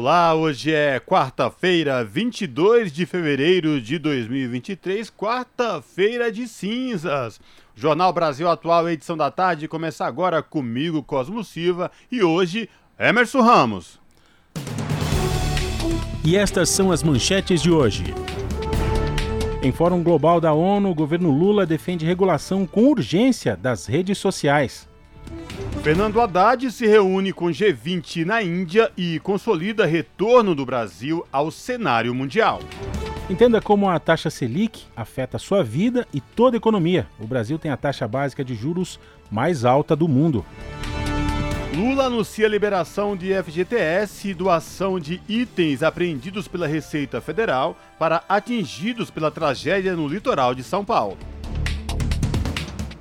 Olá, hoje é quarta-feira, 22 de fevereiro de 2023, quarta-feira de cinzas. Jornal Brasil Atual, edição da tarde, começa agora comigo, Cosmo Silva, e hoje, Emerson Ramos. E estas são as manchetes de hoje. Em Fórum Global da ONU, o governo Lula defende regulação com urgência das redes sociais. Fernando Haddad se reúne com G20 na Índia e consolida retorno do Brasil ao cenário mundial. Entenda como a taxa Selic afeta a sua vida e toda a economia. O Brasil tem a taxa básica de juros mais alta do mundo. Lula anuncia a liberação de FGTS e doação de itens apreendidos pela Receita Federal para atingidos pela tragédia no litoral de São Paulo.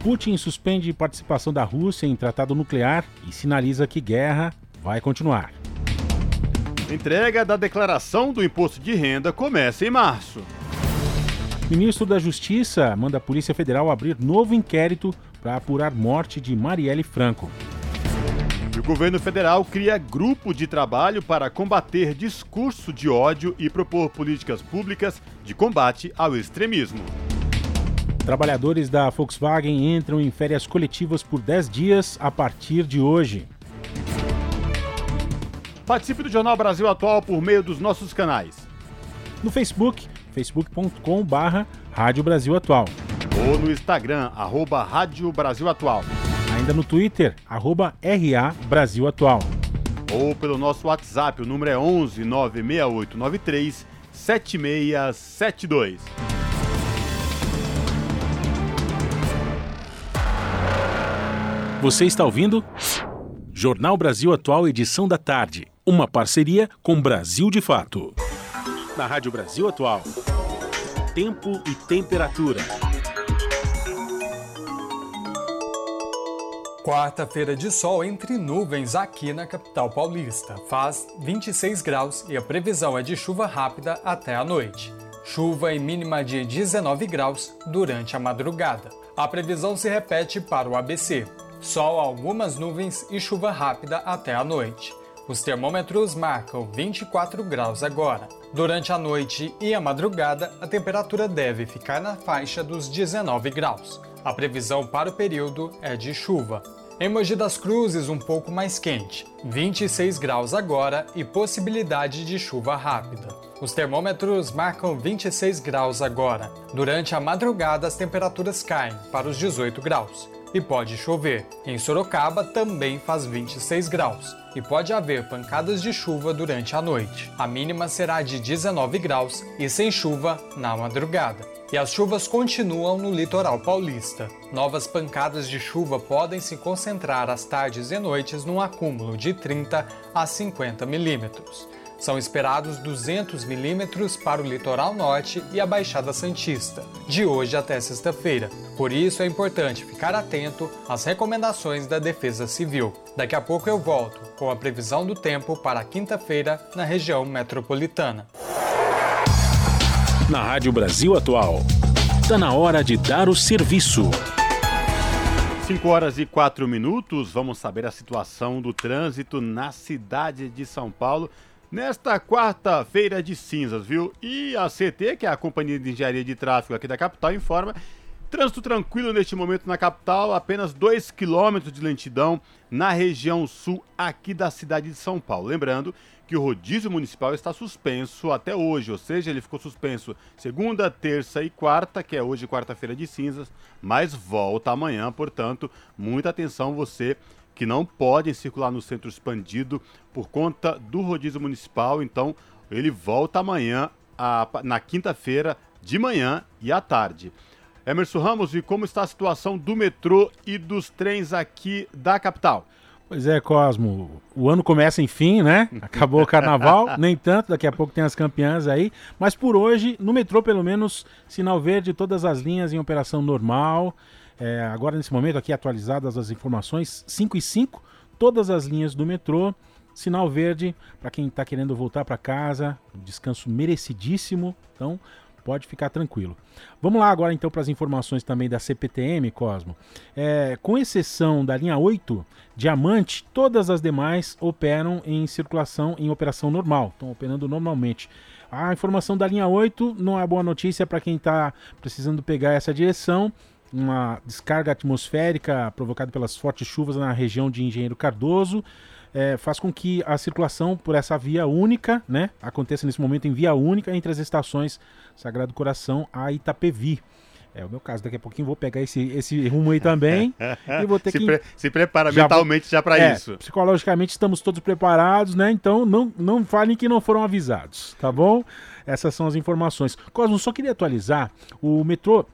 Putin suspende participação da Rússia em tratado nuclear e sinaliza que guerra vai continuar. Entrega da declaração do imposto de renda começa em março. Ministro da Justiça manda a Polícia Federal abrir novo inquérito para apurar morte de Marielle Franco. O governo federal cria grupo de trabalho para combater discurso de ódio e propor políticas públicas de combate ao extremismo. Trabalhadores da Volkswagen entram em férias coletivas por 10 dias a partir de hoje. Participe do Jornal Brasil Atual por meio dos nossos canais. No Facebook, facebook.com.br Rádio Brasil Atual. Ou no Instagram, arroba Rádio Brasil Atual. Ainda no Twitter, arroba RA Brasil Atual. Ou pelo nosso WhatsApp, o número é 11 96893 7672. Você está ouvindo? Jornal Brasil Atual, edição da tarde. Uma parceria com Brasil de Fato. Na Rádio Brasil Atual. Tempo e temperatura. Quarta-feira de sol entre nuvens aqui na capital paulista. Faz 26 graus e a previsão é de chuva rápida até a noite. Chuva em mínima de 19 graus durante a madrugada. A previsão se repete para o ABC. Sol, algumas nuvens e chuva rápida até a noite. Os termômetros marcam 24 graus agora. Durante a noite e a madrugada, a temperatura deve ficar na faixa dos 19 graus. A previsão para o período é de chuva. Em Mogi das Cruzes, um pouco mais quente, 26 graus agora e possibilidade de chuva rápida. Os termômetros marcam 26 graus agora. Durante a madrugada, as temperaturas caem para os 18 graus e pode chover. Em Sorocaba também faz 26 graus e pode haver pancadas de chuva durante a noite. A mínima será de 19 graus e sem chuva na madrugada. E as chuvas continuam no litoral paulista. Novas pancadas de chuva podem se concentrar às tardes e noites num acúmulo de 30 a 50 milímetros. São esperados 200 milímetros para o litoral norte e a Baixada Santista, de hoje até sexta-feira. Por isso é importante ficar atento às recomendações da Defesa Civil. Daqui a pouco eu volto com a previsão do tempo para quinta-feira na região metropolitana. Na Rádio Brasil Atual, está na hora de dar o serviço. 5 horas e 4 minutos, vamos saber a situação do trânsito na cidade de São Paulo nesta quarta-feira de cinzas, viu? E a CT, que é a Companhia de Engenharia de Tráfego aqui da capital, informa Trânsito tranquilo neste momento na capital, apenas 2 quilômetros de lentidão na região sul aqui da cidade de São Paulo. Lembrando que o rodízio municipal está suspenso até hoje, ou seja, ele ficou suspenso segunda, terça e quarta, que é hoje quarta-feira de cinzas, mas volta amanhã, portanto, muita atenção você que não podem circular no centro expandido por conta do rodízio municipal. Então, ele volta amanhã, a, na quinta-feira, de manhã e à tarde. Emerson Ramos, e como está a situação do metrô e dos trens aqui da capital? Pois é, Cosmo. O ano começa enfim, né? Acabou o carnaval, nem tanto, daqui a pouco tem as campeãs aí. Mas por hoje, no metrô, pelo menos, sinal verde, todas as linhas em operação normal. É, agora, nesse momento, aqui atualizadas as informações: 5 e 5, todas as linhas do metrô. Sinal verde para quem está querendo voltar para casa, descanso merecidíssimo. Então, pode ficar tranquilo. Vamos lá agora então para as informações também da CPTM, Cosmo. É, com exceção da linha 8, Diamante, todas as demais operam em circulação em operação normal, estão operando normalmente. A informação da linha 8 não é boa notícia para quem está precisando pegar essa direção. Uma descarga atmosférica provocada pelas fortes chuvas na região de Engenheiro Cardoso é, faz com que a circulação por essa via única, né, aconteça nesse momento em via única entre as estações Sagrado Coração a Itapevi. É o meu caso, daqui a pouquinho vou pegar esse, esse rumo aí também e vou ter se que... Pre se prepara já mentalmente já para é, isso. Psicologicamente estamos todos preparados, né? Então não, não falem que não foram avisados, tá bom? Essas são as informações. Cosmo, só queria atualizar, o metrô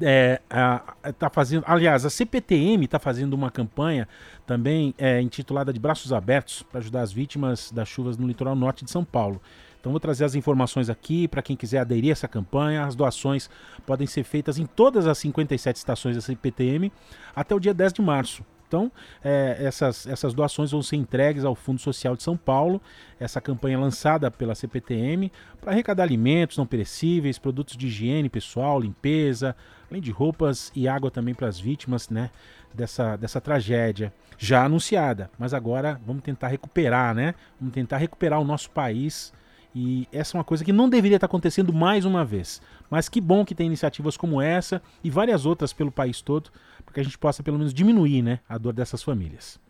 é, a, tá fazendo, aliás, a CPTM está fazendo uma campanha também é, intitulada de Braços Abertos para ajudar as vítimas das chuvas no litoral norte de São Paulo. Então vou trazer as informações aqui para quem quiser aderir a essa campanha. As doações podem ser feitas em todas as 57 estações da CPTM até o dia 10 de março. Então, é, essas, essas doações vão ser entregues ao Fundo Social de São Paulo. Essa campanha é lançada pela CPTM para arrecadar alimentos não perecíveis, produtos de higiene pessoal, limpeza, além de roupas e água também para as vítimas né, dessa, dessa tragédia já anunciada. Mas agora vamos tentar recuperar, né? Vamos tentar recuperar o nosso país. E essa é uma coisa que não deveria estar acontecendo mais uma vez. Mas que bom que tem iniciativas como essa e várias outras pelo país todo, para que a gente possa pelo menos diminuir né, a dor dessas famílias.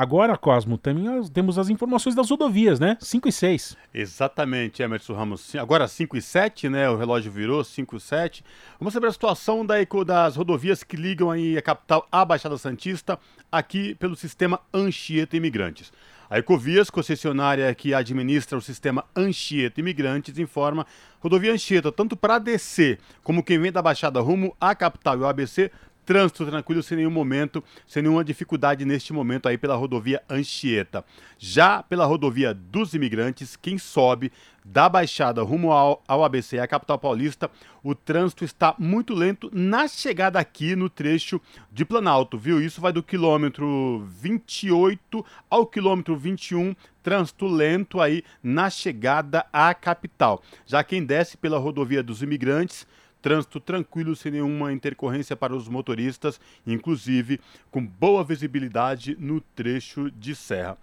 Agora, Cosmo, também temos as informações das rodovias, né? 5 e 6. Exatamente, Emerson Ramos. Agora 5 e 7, né? O relógio virou 5 e 7. Vamos saber a situação da, das rodovias que ligam aí a capital à Baixada Santista, aqui pelo sistema Anchieta Imigrantes. A Ecovias, concessionária que administra o sistema Anchieta Imigrantes, informa rodovia Anchieta, tanto para descer como quem vem da Baixada rumo à capital e o ABC, Trânsito tranquilo, sem nenhum momento, sem nenhuma dificuldade neste momento aí pela rodovia Anchieta. Já pela rodovia dos imigrantes, quem sobe da Baixada rumo ao, ao ABC, a capital paulista, o trânsito está muito lento na chegada aqui no trecho de Planalto, viu? Isso vai do quilômetro 28 ao quilômetro 21, trânsito lento aí na chegada à capital. Já quem desce pela rodovia dos imigrantes, Trânsito tranquilo, sem nenhuma intercorrência para os motoristas, inclusive com boa visibilidade no trecho de serra.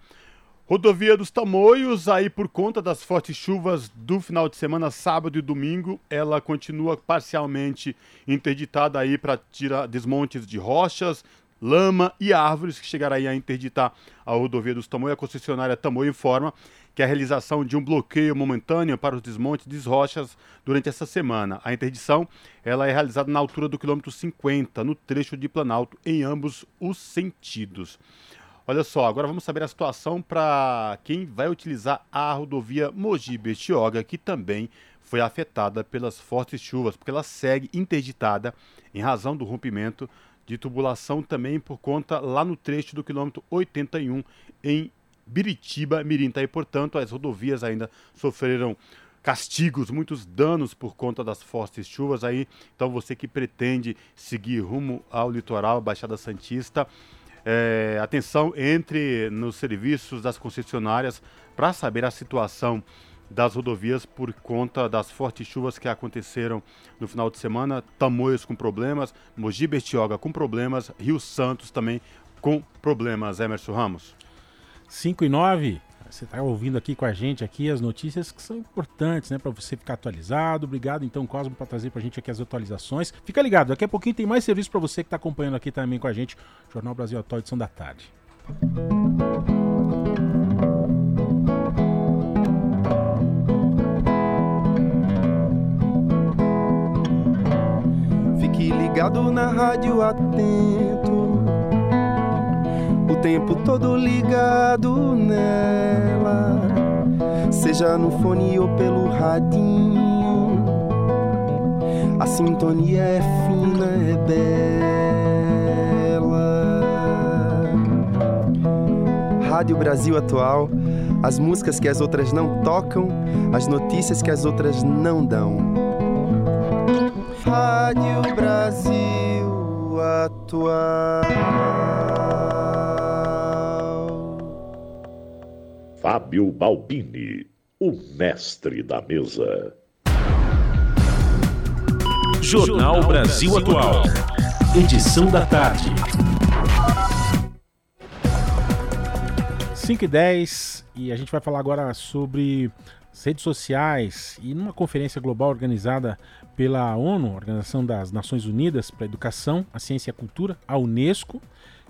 Rodovia dos Tamoios, aí por conta das fortes chuvas do final de semana, sábado e domingo, ela continua parcialmente interditada aí para tirar desmontes de rochas, lama e árvores que chegará a interditar a rodovia dos Tamoios. A concessionária Tamoio informa que a realização de um bloqueio momentâneo para os desmontes de rochas durante essa semana. A interdição ela é realizada na altura do quilômetro 50, no trecho de Planalto, em ambos os sentidos. Olha só, agora vamos saber a situação para quem vai utilizar a rodovia Mogi-Betioga, que também foi afetada pelas fortes chuvas, porque ela segue interditada em razão do rompimento de tubulação também por conta lá no trecho do quilômetro 81 em Biritiba, Mirim. Tá? E, portanto, as rodovias ainda sofreram castigos, muitos danos por conta das fortes chuvas aí. Então você que pretende seguir rumo ao litoral, Baixada Santista, é, atenção, entre nos serviços das concessionárias para saber a situação das rodovias por conta das fortes chuvas que aconteceram no final de semana. Tamoios com problemas, Mogi Bertioga com problemas, Rio Santos também com problemas. Emerson Ramos. 5 e 9. Você está ouvindo aqui com a gente aqui as notícias que são importantes, né, para você ficar atualizado. Obrigado então Cosmo para trazer para a gente aqui as atualizações. Fica ligado, daqui a pouquinho tem mais serviço para você que está acompanhando aqui também com a gente, Jornal Brasil Atual edição da tarde. Ligado na rádio atento o tempo todo ligado nela, seja no fone ou pelo radinho. A sintonia é fina, é bela. Rádio Brasil Atual, as músicas que as outras não tocam, as notícias que as outras não dão. Rádio Brasil Atual. Fábio Balbini, o mestre da mesa. Jornal Brasil Atual. Edição da tarde. 5 e 10 e a gente vai falar agora sobre redes sociais e numa conferência global organizada pela ONU, Organização das Nações Unidas para a Educação, a Ciência e a Cultura, a Unesco,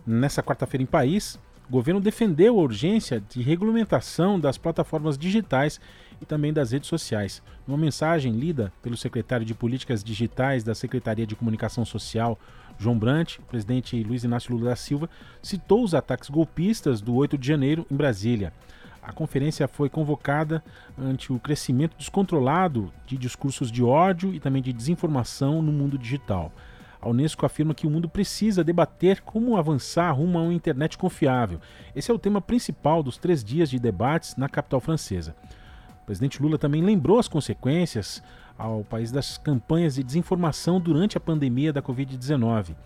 nessa quarta-feira em Paris, o governo defendeu a urgência de regulamentação das plataformas digitais e também das redes sociais. Numa mensagem lida pelo secretário de Políticas Digitais da Secretaria de Comunicação Social, João Brant, o presidente Luiz Inácio Lula da Silva citou os ataques golpistas do 8 de janeiro em Brasília. A conferência foi convocada ante o crescimento descontrolado de discursos de ódio e também de desinformação no mundo digital. A Unesco afirma que o mundo precisa debater como avançar rumo a uma internet confiável. Esse é o tema principal dos três dias de debates na capital francesa. O presidente Lula também lembrou as consequências ao país das campanhas de desinformação durante a pandemia da Covid-19.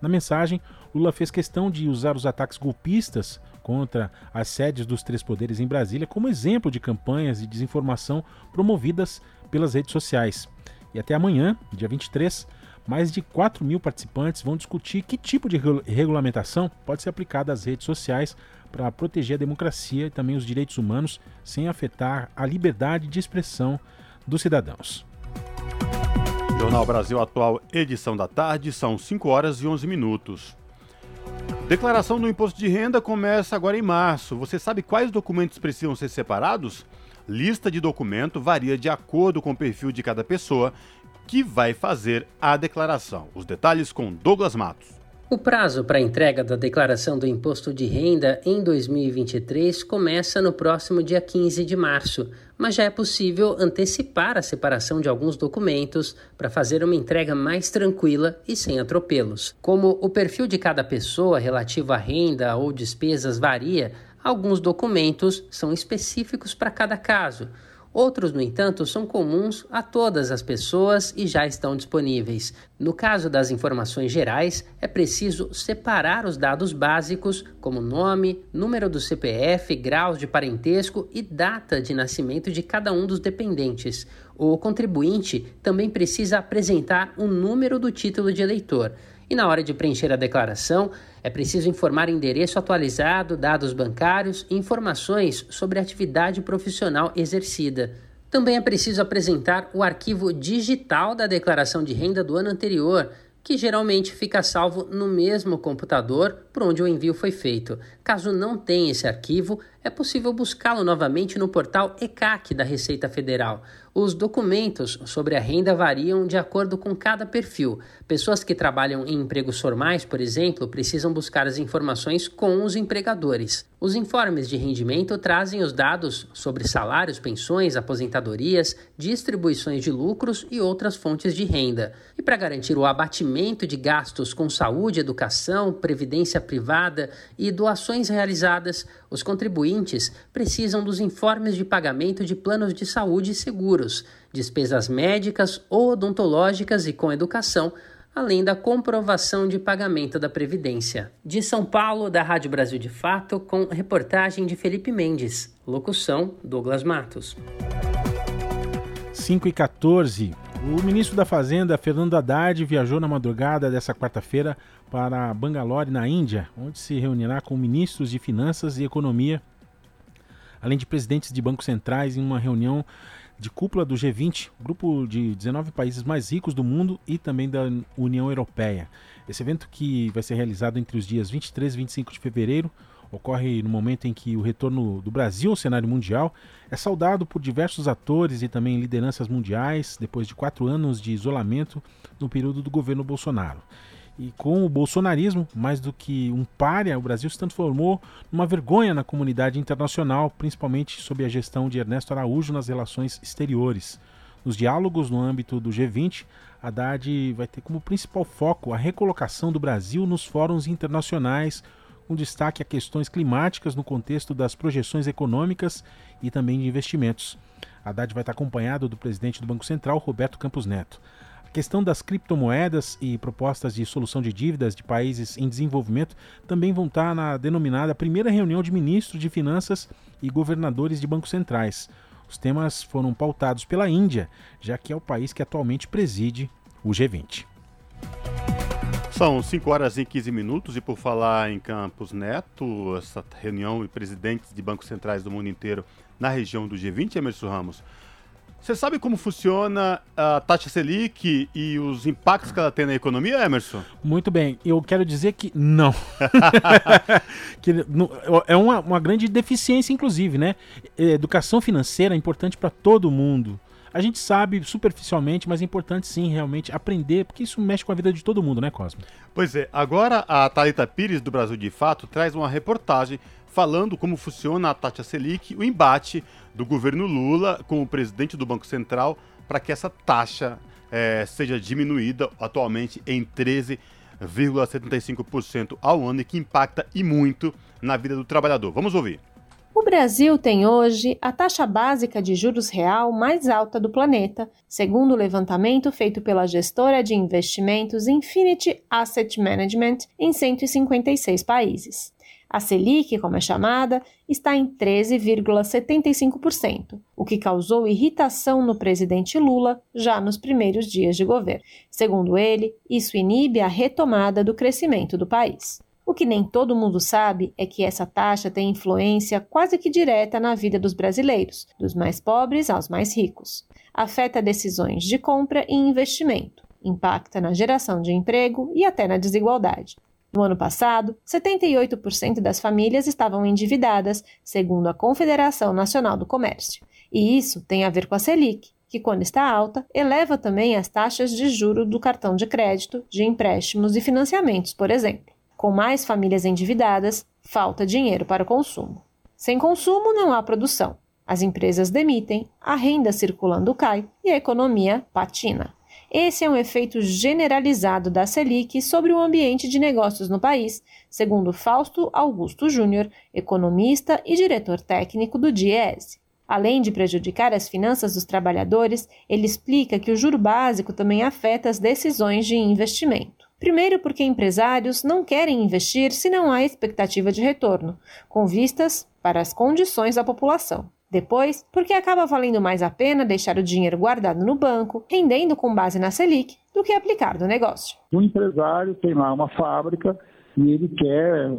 Na mensagem, Lula fez questão de usar os ataques golpistas contra as sedes dos três poderes em Brasília como exemplo de campanhas de desinformação promovidas pelas redes sociais. E até amanhã, dia 23, mais de 4 mil participantes vão discutir que tipo de regulamentação pode ser aplicada às redes sociais para proteger a democracia e também os direitos humanos sem afetar a liberdade de expressão dos cidadãos. Jornal Brasil Atual, edição da tarde, são 5 horas e 11 minutos. Declaração do imposto de renda começa agora em março. Você sabe quais documentos precisam ser separados? Lista de documento varia de acordo com o perfil de cada pessoa que vai fazer a declaração. Os detalhes com Douglas Matos. O prazo para a entrega da declaração do imposto de renda em 2023 começa no próximo dia 15 de março, mas já é possível antecipar a separação de alguns documentos para fazer uma entrega mais tranquila e sem atropelos. Como o perfil de cada pessoa relativo à renda ou despesas varia, alguns documentos são específicos para cada caso. Outros, no entanto, são comuns a todas as pessoas e já estão disponíveis. No caso das informações gerais, é preciso separar os dados básicos, como nome, número do CPF, graus de parentesco e data de nascimento de cada um dos dependentes. O contribuinte também precisa apresentar o número do título de eleitor. E na hora de preencher a declaração, é preciso informar endereço atualizado, dados bancários e informações sobre a atividade profissional exercida. Também é preciso apresentar o arquivo digital da declaração de renda do ano anterior, que geralmente fica salvo no mesmo computador por onde o envio foi feito. Caso não tenha esse arquivo, é possível buscá-lo novamente no portal ECAC da Receita Federal. Os documentos sobre a renda variam de acordo com cada perfil. Pessoas que trabalham em empregos formais, por exemplo, precisam buscar as informações com os empregadores. Os informes de rendimento trazem os dados sobre salários, pensões, aposentadorias, distribuições de lucros e outras fontes de renda. E para garantir o abatimento de gastos com saúde, educação, previdência privada e doações realizadas, os contribuintes precisam dos informes de pagamento de planos de saúde e seguros, despesas médicas ou odontológicas e com educação, além da comprovação de pagamento da Previdência. De São Paulo, da Rádio Brasil de Fato, com reportagem de Felipe Mendes. Locução: Douglas Matos. 5 e 14. O ministro da Fazenda, Fernando Haddad, viajou na madrugada dessa quarta-feira para Bangalore, na Índia, onde se reunirá com ministros de Finanças e Economia, além de presidentes de bancos centrais, em uma reunião de cúpula do G20, grupo de 19 países mais ricos do mundo e também da União Europeia. Esse evento, que vai ser realizado entre os dias 23 e 25 de fevereiro, ocorre no momento em que o retorno do Brasil ao cenário mundial é saudado por diversos atores e também lideranças mundiais depois de quatro anos de isolamento no período do governo Bolsonaro. E com o bolsonarismo, mais do que um párea, o Brasil se transformou numa vergonha na comunidade internacional, principalmente sob a gestão de Ernesto Araújo nas relações exteriores. Nos diálogos no âmbito do G20, Haddad vai ter como principal foco a recolocação do Brasil nos fóruns internacionais com destaque a questões climáticas no contexto das projeções econômicas e também de investimentos. Haddad vai estar acompanhado do presidente do Banco Central, Roberto Campos Neto. A questão das criptomoedas e propostas de solução de dívidas de países em desenvolvimento também vão estar na denominada primeira reunião de ministros de finanças e governadores de bancos centrais. Os temas foram pautados pela Índia, já que é o país que atualmente preside o G20. São 5 horas e 15 minutos e por falar em Campos Neto, essa reunião de presidentes de bancos centrais do mundo inteiro na região do G20, Emerson Ramos. Você sabe como funciona a taxa Selic e os impactos que ela tem na economia, Emerson? Muito bem. Eu quero dizer que não. que é uma, uma grande deficiência, inclusive, né? Educação financeira é importante para todo mundo. A gente sabe superficialmente, mas é importante sim realmente aprender, porque isso mexe com a vida de todo mundo, né, Cosmo? Pois é, agora a Thalita Pires do Brasil de Fato traz uma reportagem falando como funciona a taxa Selic, o embate do governo Lula com o presidente do Banco Central para que essa taxa é, seja diminuída atualmente em 13,75% ao ano e que impacta e muito na vida do trabalhador. Vamos ouvir. O Brasil tem hoje a taxa básica de juros real mais alta do planeta, segundo o levantamento feito pela gestora de investimentos Infinity Asset Management em 156 países. A Selic, como é chamada, está em 13,75%, o que causou irritação no presidente Lula já nos primeiros dias de governo. Segundo ele, isso inibe a retomada do crescimento do país. O que nem todo mundo sabe é que essa taxa tem influência quase que direta na vida dos brasileiros, dos mais pobres aos mais ricos. Afeta decisões de compra e investimento, impacta na geração de emprego e até na desigualdade. No ano passado, 78% das famílias estavam endividadas, segundo a Confederação Nacional do Comércio. E isso tem a ver com a Selic, que, quando está alta, eleva também as taxas de juro do cartão de crédito, de empréstimos e financiamentos, por exemplo. Com mais famílias endividadas, falta dinheiro para o consumo. Sem consumo, não há produção. As empresas demitem, a renda circulando cai e a economia patina. Esse é um efeito generalizado da Selic sobre o ambiente de negócios no país, segundo Fausto Augusto Júnior, economista e diretor técnico do DIESE. Além de prejudicar as finanças dos trabalhadores, ele explica que o juro básico também afeta as decisões de investimento. Primeiro, porque empresários não querem investir se não há expectativa de retorno, com vistas para as condições da população. Depois, porque acaba valendo mais a pena deixar o dinheiro guardado no banco, rendendo com base na Selic, do que aplicar no negócio. Um empresário tem lá uma fábrica e ele quer,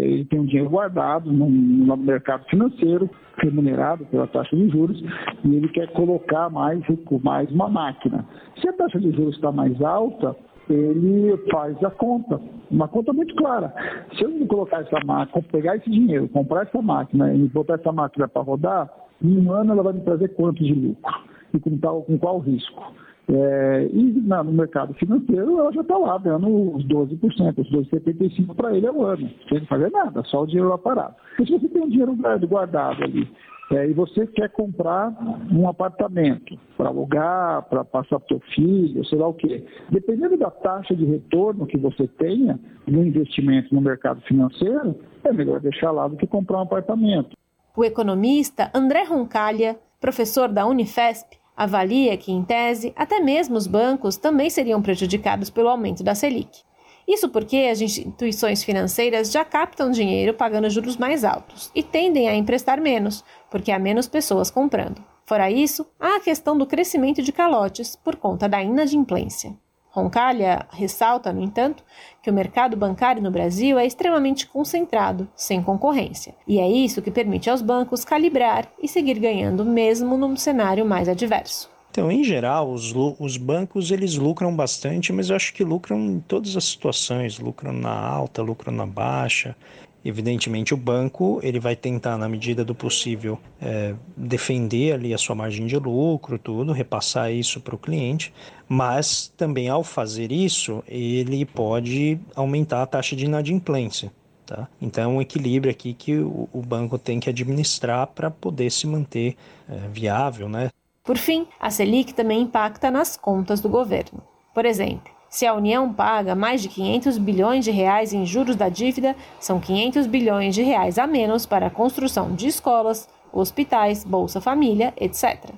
ele tem um dinheiro guardado no, no mercado financeiro, remunerado pela taxa de juros, e ele quer colocar mais, mais uma máquina. Se a taxa de juros está mais alta, ele faz a conta, uma conta muito clara. Se eu colocar essa máquina, pegar esse dinheiro, comprar essa máquina e botar essa máquina para rodar, em um ano ela vai me trazer quanto de lucro? E com, tal, com qual risco? É, e na, no mercado financeiro ela já está lá dando os 12%, os 12,75% para ele ao ano, sem fazer nada, só o dinheiro lá parado. Se você tem um dinheiro guardado ali é, e você quer comprar um apartamento para alugar, para passar para o seu filho, sei lá o quê. Dependendo da taxa de retorno que você tenha no investimento no mercado financeiro, é melhor deixar lá do que comprar um apartamento. O economista André Roncalha, professor da Unifesp, avalia que, em tese, até mesmo os bancos também seriam prejudicados pelo aumento da Selic. Isso porque as instituições financeiras já captam dinheiro pagando juros mais altos e tendem a emprestar menos, porque há menos pessoas comprando. Fora isso, há a questão do crescimento de calotes por conta da inadimplência. Roncalha ressalta, no entanto, que o mercado bancário no Brasil é extremamente concentrado, sem concorrência, e é isso que permite aos bancos calibrar e seguir ganhando mesmo num cenário mais adverso. Então, em geral, os, os bancos eles lucram bastante, mas eu acho que lucram em todas as situações, lucram na alta, lucram na baixa. Evidentemente, o banco ele vai tentar, na medida do possível, é, defender ali a sua margem de lucro, tudo, repassar isso para o cliente, mas também ao fazer isso, ele pode aumentar a taxa de inadimplência. Tá? Então, é um equilíbrio aqui que o, o banco tem que administrar para poder se manter é, viável, né? Por fim, a Selic também impacta nas contas do governo. Por exemplo, Se a União paga mais de 500 bilhões de reais em juros da dívida, são 500 bilhões de reais a menos para a construção de escolas, hospitais, Bolsa Família, etc.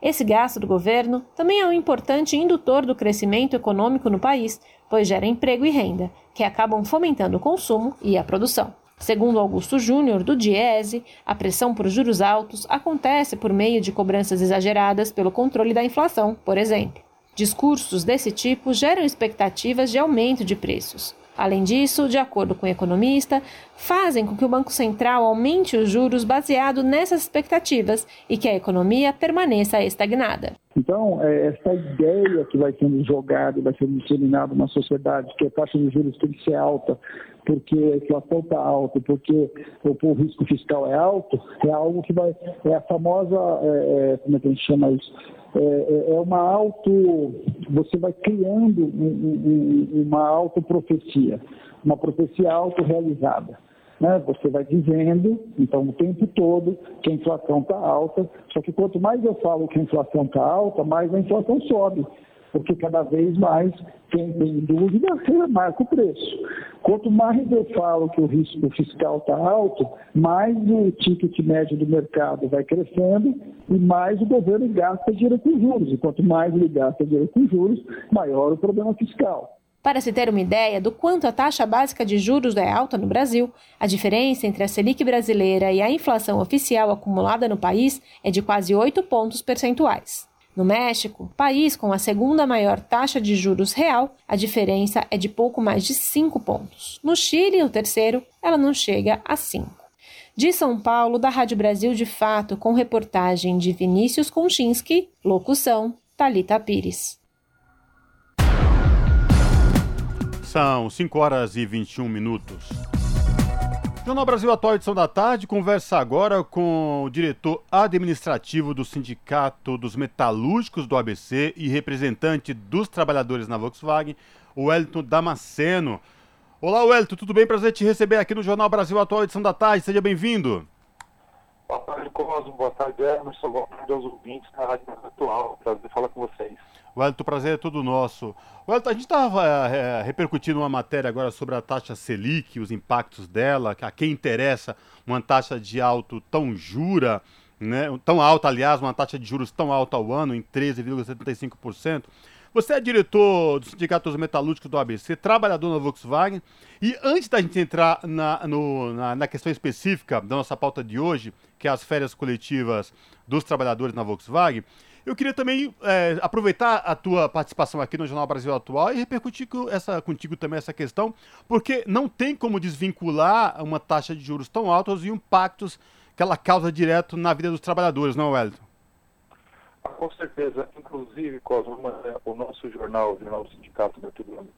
Esse gasto do governo também é um importante indutor do crescimento econômico no país, pois gera emprego e renda, que acabam fomentando o consumo e a produção. Segundo Augusto Júnior, do Diese, a pressão por juros altos acontece por meio de cobranças exageradas pelo controle da inflação, por exemplo. Discursos desse tipo geram expectativas de aumento de preços. Além disso, de acordo com o economista, fazem com que o Banco Central aumente os juros baseado nessas expectativas e que a economia permaneça estagnada. Então, é, essa ideia que vai sendo jogada, vai sendo disseminada na sociedade, que a taxa de juros tem que ser alta, porque a inflação está alta, porque o, risco fiscal é alto, é algo que vai. É a famosa. É, é, como é que a gente chama isso? É, é, é uma auto. Você vai criando um, um, uma autoprofecia, uma profecia autorrealizada. Né? Você vai dizendo, então, o tempo todo que a inflação está alta, só que quanto mais eu falo que a inflação está alta, mais a inflação sobe porque cada vez mais quem tem dúvida remarca o preço. Quanto mais eu falo que o risco fiscal está alto, mais o ticket médio do mercado vai crescendo e mais o governo gasta dinheiro com juros. E quanto mais ele gasta dinheiro com juros, maior o problema fiscal. Para se ter uma ideia do quanto a taxa básica de juros é alta no Brasil, a diferença entre a Selic brasileira e a inflação oficial acumulada no país é de quase 8 pontos percentuais. No México, país com a segunda maior taxa de juros real, a diferença é de pouco mais de 5 pontos. No Chile, o terceiro, ela não chega a 5. De São Paulo, da Rádio Brasil de Fato, com reportagem de Vinícius Konchinski, locução Talita Pires. São 5 horas e 21 minutos. Jornal Brasil Atual, edição da tarde, conversa agora com o diretor administrativo do Sindicato dos Metalúrgicos do ABC e representante dos trabalhadores na Volkswagen, o Wellington Damasceno. Olá, Wellington, tudo bem? Prazer te receber aqui no Jornal Brasil Atual, edição da tarde, seja bem-vindo. Boa tarde, Cosmo, boa tarde, Emerson, boa tarde aos ouvintes da Rádio Atual, prazer falar com vocês. Wellington, o prazer é todo nosso. Wellington, a gente estava é, repercutindo uma matéria agora sobre a taxa Selic, os impactos dela, a quem interessa uma taxa de alto tão jura, né, tão alta, aliás, uma taxa de juros tão alta ao ano, em 13,75%. Você é diretor do Sindicato dos Metalúrgicos do ABC, trabalhador na Volkswagen. E antes da gente entrar na, no, na, na, questão específica da nossa pauta de hoje, que é as férias coletivas dos trabalhadores na Volkswagen, eu queria também é, aproveitar a tua participação aqui no Jornal Brasil Atual e repercutir com essa, contigo também essa questão, porque não tem como desvincular uma taxa de juros tão alta e impactos que ela causa direto na vida dos trabalhadores, não, Wellington? Ah, com certeza. Inclusive, Cosmo, o nosso jornal, o Jornal do Sindicato da Tribuna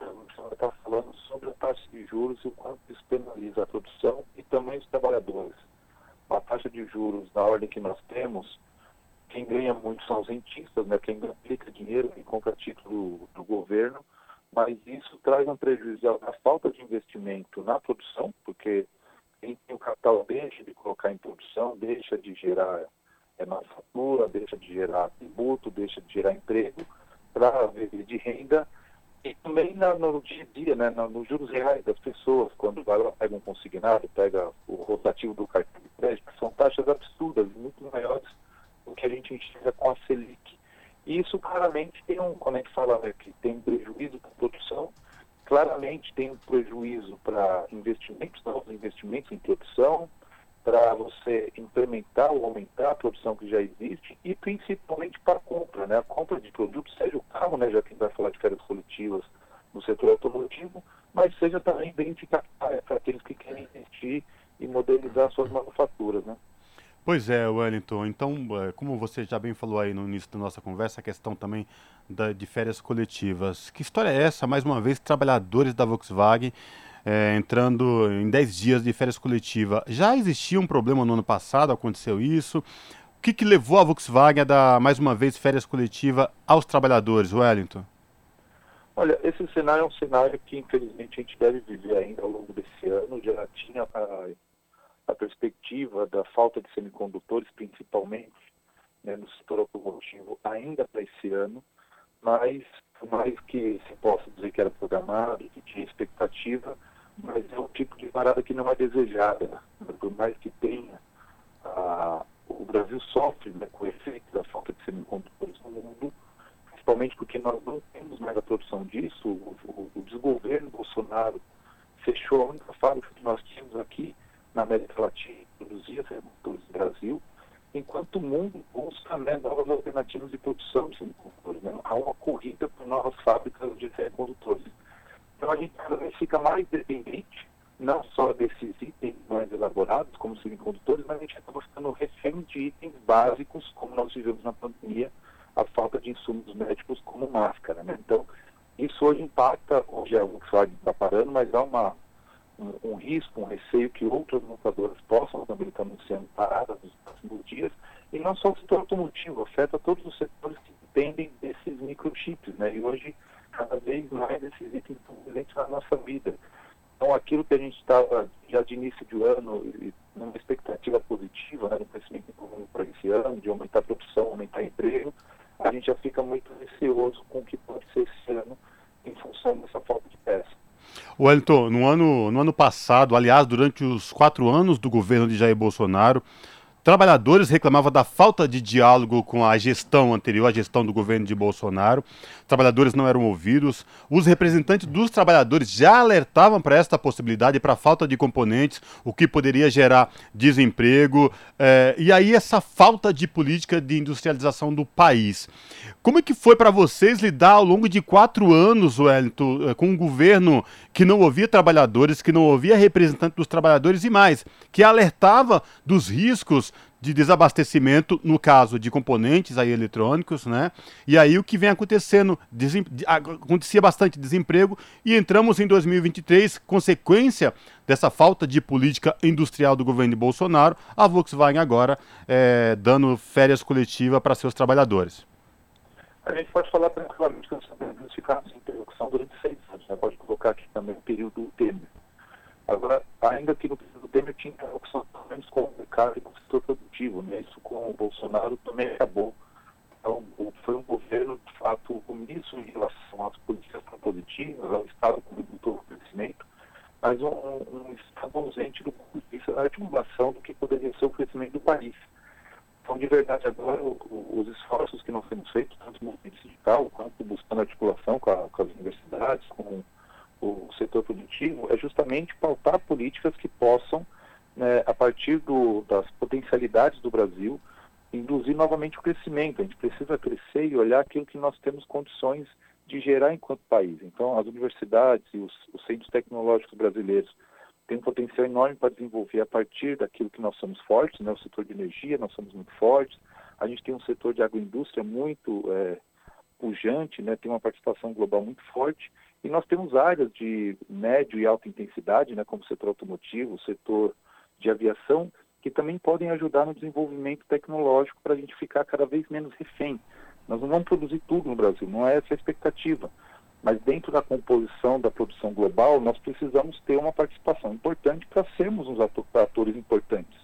está falando sobre a taxa de juros e o quanto isso penaliza a produção e também os trabalhadores. A taxa de juros, na ordem que nós temos, quem ganha muito são os rentistas, né? quem aplica dinheiro, quem compra título do, do governo, mas isso traz um prejuízo à falta de investimento na produção, porque quem tem o capital deixa de colocar em produção, deixa de gerar é, manufatura, deixa de gerar tributo, deixa de gerar emprego para viver de renda. E também na, no dia a dia, né, nos juros reais das pessoas, quando vai lá, pega um consignado, pega o rotativo do cartão de crédito, são taxas absurdas, muito maiores o que a gente enxerga com a Selic. E isso claramente tem um, quando a gente fala né, que tem um prejuízo para a produção, claramente tem um prejuízo para investimentos, novos investimentos em produção, para você implementar ou aumentar a produção que já existe e principalmente para a compra, né? A compra de produtos, seja o carro, né? Já que vai falar de férias coletivas no setor automotivo, mas seja também bem para aqueles que querem investir e modernizar suas manufaturas, né? Pois é, Wellington. Então, é, como você já bem falou aí no início da nossa conversa, a questão também da, de férias coletivas. Que história é essa? Mais uma vez, trabalhadores da Volkswagen é, entrando em 10 dias de férias coletiva. Já existia um problema no ano passado, aconteceu isso. O que, que levou a Volkswagen a dar, mais uma vez, férias coletiva aos trabalhadores, Wellington? Olha, esse cenário é um cenário que, infelizmente, a gente deve viver ainda ao longo desse ano. Já tinha a a perspectiva da falta de semicondutores, principalmente né, no setor automotivo, ainda para esse ano, mas por mais que se possa dizer que era programado, que tinha expectativa, mas é um tipo de parada que não é desejada, né? por mais que tenha. A, o Brasil sofre né, com o efeito da falta de semicondutores no mundo, principalmente porque nós não temos mais a produção disso. O, o, o desgoverno Bolsonaro fechou a única fábrica que nós tínhamos aqui na América Latina, produzia semicondutores no Brasil, enquanto o mundo busca né, novas alternativas de produção de semicondutores. Né? Há uma corrida por novas fábricas de semicondutores. Então a gente cada vez fica mais dependente, não só desses itens mais elaborados, como semicondutores, mas a gente acaba ficando refém de itens básicos, como nós vivemos na pandemia, a falta de insumos médicos como máscara. Né? Então, isso hoje impacta, hoje a Volkswagen está parando, mas há uma, um, um, risco, um receio que outras montadoras possam também estar anunciando paradas nos próximos dias, e não só o setor automotivo, afeta todos os setores que dependem desses microchips. Né? E hoje cada vez mais esses itens estão presentes na nossa vida. Então, aquilo que a gente estava já de início de ano, numa expectativa positiva, né, no crescimento para esse ano, de aumentar a produção, aumentar emprego, a gente já fica muito receoso com o que pode ser esse ano em função dessa falta de peça. Wellington, no ano, no ano passado, aliás, durante os quatro anos do governo de Jair Bolsonaro, Trabalhadores reclamavam da falta de diálogo com a gestão anterior, a gestão do governo de Bolsonaro. Trabalhadores não eram ouvidos. Os representantes dos trabalhadores já alertavam para esta possibilidade, para a falta de componentes, o que poderia gerar desemprego. Eh, e aí essa falta de política de industrialização do país. Como é que foi para vocês lidar ao longo de quatro anos, Wellington, eh, com um governo que não ouvia trabalhadores, que não ouvia representantes dos trabalhadores e mais, que alertava dos riscos de desabastecimento, no caso de componentes aí eletrônicos, né? E aí o que vem acontecendo, desem... acontecia bastante desemprego e entramos em 2023, consequência dessa falta de política industrial do governo de Bolsonaro, a Volkswagen agora é, dando férias coletivas para seus trabalhadores. A gente pode falar tranquilamente que nós ficamos em interlocução durante seis anos, né? pode colocar aqui também o período Temer. Agora, ainda que no período Temer tinha interlocução pelo menos com o mercado e com o setor produtivo, né? isso com o Bolsonaro também acabou. Então, foi um governo, de fato, omisso em relação às políticas propositivas, ao Estado como motor do crescimento, mas um, um Estado ausente do ponto de vista da articulação do que poderia ser o crescimento do país. Então, de verdade, agora, o, o, os esforços que nós temos feito, tanto no movimento sindical, quanto buscando articulação com, a, com as universidades, com o setor produtivo, é justamente pautar políticas que possam, né, a partir do, das potencialidades do Brasil, induzir novamente o crescimento. A gente precisa crescer e olhar aquilo que nós temos condições de gerar enquanto país. Então, as universidades e os, os centros tecnológicos brasileiros tem um potencial enorme para desenvolver a partir daquilo que nós somos fortes, né? o setor de energia, nós somos muito fortes. A gente tem um setor de agroindústria muito é, pujante, né? tem uma participação global muito forte. E nós temos áreas de médio e alta intensidade, né? como o setor automotivo, o setor de aviação, que também podem ajudar no desenvolvimento tecnológico para a gente ficar cada vez menos refém. Nós não vamos produzir tudo no Brasil, não é essa a expectativa mas dentro da composição da produção global, nós precisamos ter uma participação importante para sermos uns atores importantes.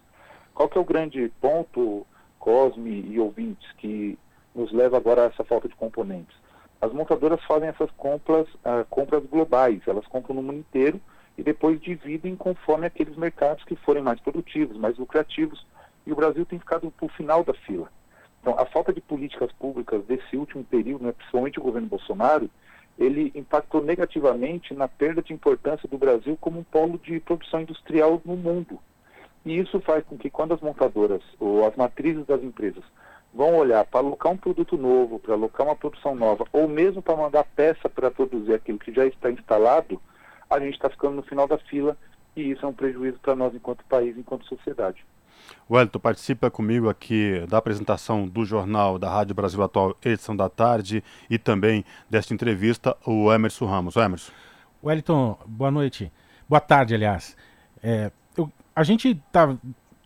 Qual que é o grande ponto, Cosme e ouvintes, que nos leva agora a essa falta de componentes? As montadoras fazem essas compras, uh, compras globais, elas compram no mundo inteiro e depois dividem conforme aqueles mercados que forem mais produtivos, mais lucrativos, e o Brasil tem ficado para o final da fila. Então, a falta de políticas públicas desse último período, né, principalmente o governo Bolsonaro, ele impactou negativamente na perda de importância do Brasil como um polo de produção industrial no mundo. E isso faz com que quando as montadoras ou as matrizes das empresas vão olhar para alocar um produto novo, para alocar uma produção nova, ou mesmo para mandar peça para produzir aquilo que já está instalado, a gente está ficando no final da fila e isso é um prejuízo para nós enquanto país, enquanto sociedade. Wellington, participa comigo aqui da apresentação do jornal da Rádio Brasil Atual, edição da tarde, e também desta entrevista, o Emerson Ramos. Emerson. Wellington, boa noite. Boa tarde, aliás. É, eu, a gente está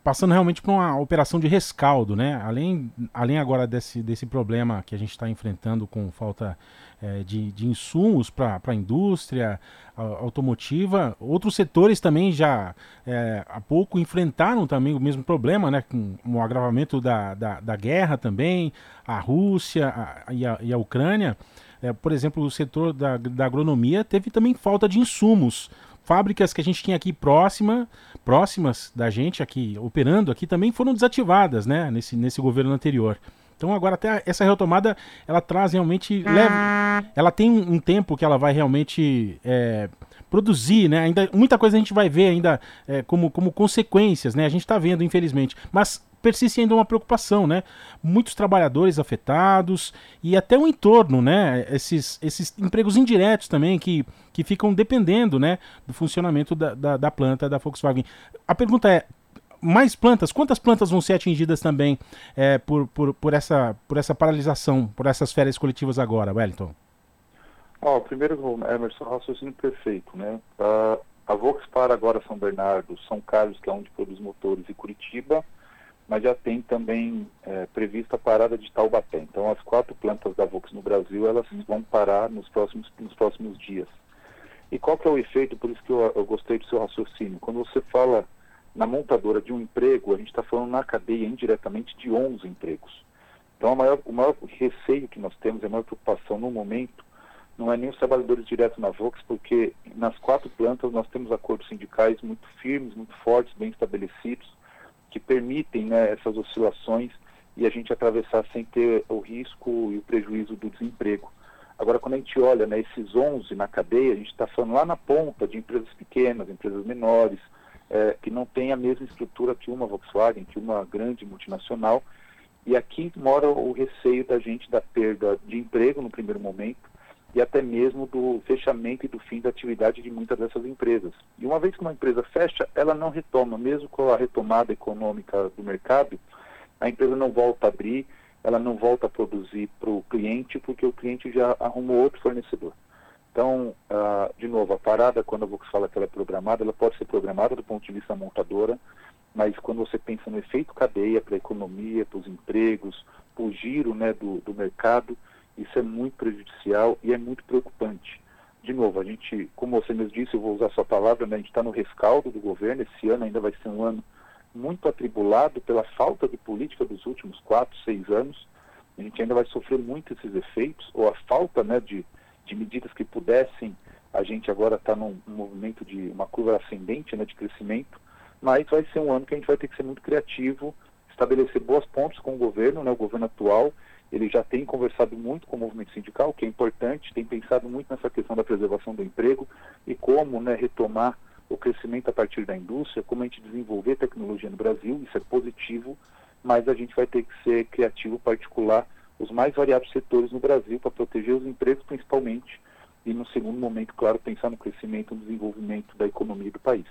passando realmente por uma operação de rescaldo, né? Além, além agora desse, desse problema que a gente está enfrentando com falta é, de, de insumos para a indústria automotiva, outros setores também já é, há pouco enfrentaram também o mesmo problema, né? Com o agravamento da, da, da guerra também, a Rússia a, e, a, e a Ucrânia. É, por exemplo, o setor da, da agronomia teve também falta de insumos fábricas que a gente tinha aqui próxima, próximas da gente aqui, operando aqui, também foram desativadas, né, nesse, nesse governo anterior. Então agora até essa retomada ela traz realmente leve, ela tem um, um tempo que ela vai realmente é, produzir, né? Ainda muita coisa a gente vai ver ainda é, como, como consequências, né? A gente está vendo infelizmente, mas persiste ainda uma preocupação, né? Muitos trabalhadores afetados e até o entorno, né? Esses, esses empregos indiretos também que, que ficam dependendo, né? Do funcionamento da, da, da planta da Volkswagen. A pergunta é, mais plantas? Quantas plantas vão ser atingidas também é, por, por, por, essa, por essa paralisação, por essas férias coletivas agora, Wellington? Oh, primeiro, Emerson, raciocínio perfeito, né? Uh, a para agora São Bernardo, São Carlos, que é onde produz motores, e Curitiba, mas já tem também é, prevista a parada de Taubaté. Então, as quatro plantas da Vox no Brasil, elas vão parar nos próximos, nos próximos dias. E qual que é o efeito? Por isso que eu, eu gostei do seu raciocínio. Quando você fala na montadora de um emprego, a gente está falando na cadeia indiretamente de 11 empregos. Então, maior, o maior receio que nós temos, a maior preocupação no momento, não é nem os trabalhadores diretos na Vox, porque nas quatro plantas nós temos acordos sindicais muito firmes, muito fortes, bem estabelecidos, que permitem né, essas oscilações e a gente atravessar sem ter o risco e o prejuízo do desemprego. Agora, quando a gente olha né, esses 11 na cadeia, a gente está falando lá na ponta de empresas pequenas, empresas menores, é, que não tem a mesma estrutura que uma Volkswagen, que uma grande multinacional. E aqui mora o receio da gente da perda de emprego no primeiro momento e até mesmo do fechamento e do fim da atividade de muitas dessas empresas. E uma vez que uma empresa fecha, ela não retoma, mesmo com a retomada econômica do mercado, a empresa não volta a abrir, ela não volta a produzir para o cliente, porque o cliente já arrumou outro fornecedor. Então, uh, de novo, a parada, quando a Vox fala que ela é programada, ela pode ser programada do ponto de vista montadora, mas quando você pensa no efeito cadeia para a economia, para os empregos, para o giro né, do, do mercado, isso é muito prejudicial e é muito preocupante. De novo, a gente, como você mesmo disse, eu vou usar a sua palavra, né, a gente está no rescaldo do governo, esse ano ainda vai ser um ano muito atribulado pela falta de política dos últimos quatro, seis anos, a gente ainda vai sofrer muito esses efeitos, ou a falta né, de, de medidas que pudessem, a gente agora está num, movimento de uma curva ascendente né, de crescimento, mas vai ser um ano que a gente vai ter que ser muito criativo, estabelecer boas pontes com o governo, né, o governo atual, ele já tem conversado muito com o movimento sindical, que é importante, tem pensado muito nessa questão da preservação do emprego e como né, retomar o crescimento a partir da indústria, como a gente desenvolver tecnologia no Brasil, isso é positivo, mas a gente vai ter que ser criativo, particular os mais variados setores no Brasil para proteger os empregos principalmente e no segundo momento, claro, pensar no crescimento e no desenvolvimento da economia do país.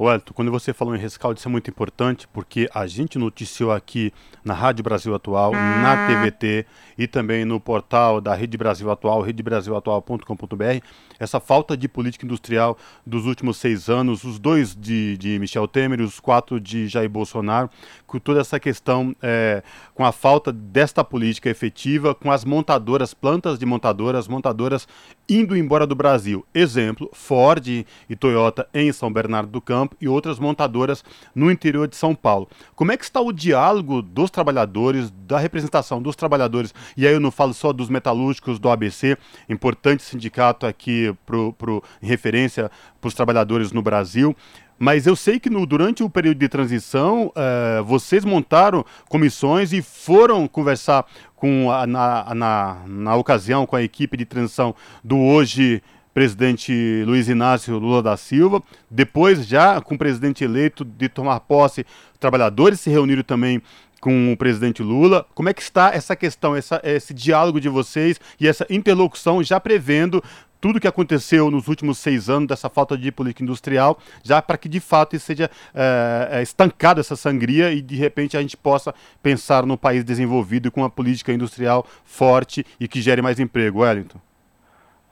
Wellington, quando você falou em rescaldo, isso é muito importante, porque a gente noticiou aqui na Rádio Brasil Atual, na TVT e também no portal da Rede Brasil Atual, redebrasilatual.com.br, essa falta de política industrial dos últimos seis anos, os dois de, de Michel Temer e os quatro de Jair Bolsonaro, com toda essa questão, é, com a falta desta política efetiva, com as montadoras, plantas de montadoras, montadoras indo embora do Brasil. Exemplo, Ford e Toyota em São Bernardo do Campo e outras montadoras no interior de São Paulo. Como é que está o diálogo dos trabalhadores, da representação dos trabalhadores, e aí eu não falo só dos metalúrgicos do ABC, importante sindicato aqui pro, pro, em referência para os trabalhadores no Brasil, mas eu sei que no, durante o período de transição, uh, vocês montaram comissões e foram conversar com a, na, na, na ocasião com a equipe de transição do hoje presidente Luiz Inácio Lula da Silva. Depois, já com o presidente eleito de tomar posse, trabalhadores se reuniram também com o presidente Lula. Como é que está essa questão, essa, esse diálogo de vocês e essa interlocução já prevendo tudo que aconteceu nos últimos seis anos dessa falta de política industrial, já para que de fato seja é, estancada essa sangria e de repente a gente possa pensar no país desenvolvido com uma política industrial forte e que gere mais emprego. Wellington.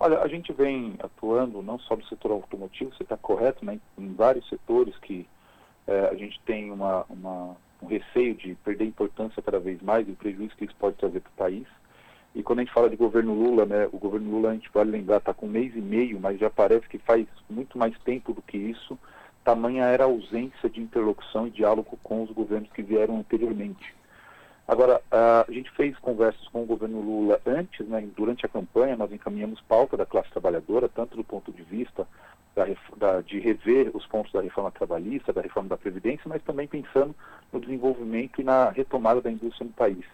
Olha, a gente vem atuando não só no setor automotivo, você está correto, né, em vários setores que é, a gente tem uma, uma, um receio de perder importância cada vez mais e o prejuízo que isso pode trazer para o país. E quando a gente fala de governo Lula, né, o governo Lula, a gente vale lembrar, está com um mês e meio, mas já parece que faz muito mais tempo do que isso. Tamanha era a ausência de interlocução e diálogo com os governos que vieram anteriormente. Agora, a gente fez conversas com o governo Lula antes, né, durante a campanha, nós encaminhamos pauta da classe trabalhadora, tanto do ponto de vista da, da, de rever os pontos da reforma trabalhista, da reforma da Previdência, mas também pensando no desenvolvimento e na retomada da indústria no país.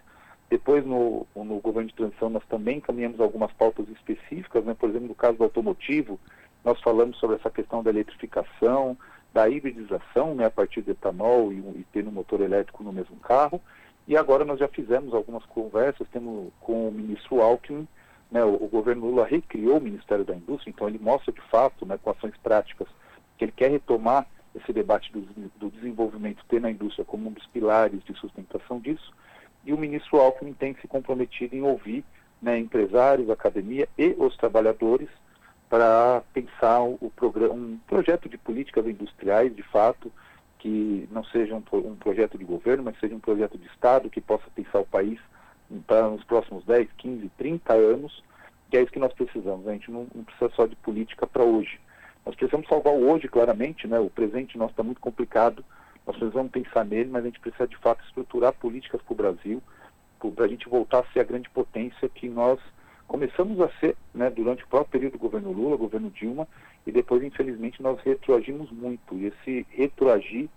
Depois, no, no governo de transição, nós também caminhamos algumas pautas específicas, né? por exemplo, no caso do automotivo, nós falamos sobre essa questão da eletrificação, da hibridização, né, a partir de etanol e, e ter um motor elétrico no mesmo carro. E agora nós já fizemos algumas conversas temos com o ministro Alckmin, né, o, o, governo Lula recriou o Ministério da Indústria, então ele mostra de fato, né, com ações práticas, que ele quer retomar esse debate do, do desenvolvimento, ter na indústria como um dos pilares de sustentação disso e o ministro Alckmin tem se comprometido em ouvir né, empresários, academia e os trabalhadores para pensar o, programa, um projeto de políticas industriais, de fato, que não seja um, um, projeto de governo, mas seja um projeto de Estado que possa pensar o país para nos próximos 10, 15, 30 anos, que é isso que nós precisamos. A gente não, não precisa só de política para hoje. Nós precisamos salvar o hoje, claramente, né? o presente nosso está muito complicado, nós precisamos pensar nele, mas a gente precisa de fato estruturar políticas para o Brasil, para a gente voltar a ser a grande potência que nós começamos a ser né, durante o próprio período do governo Lula, governo Dilma, e depois, infelizmente, nós retroagimos muito. E esse retroagir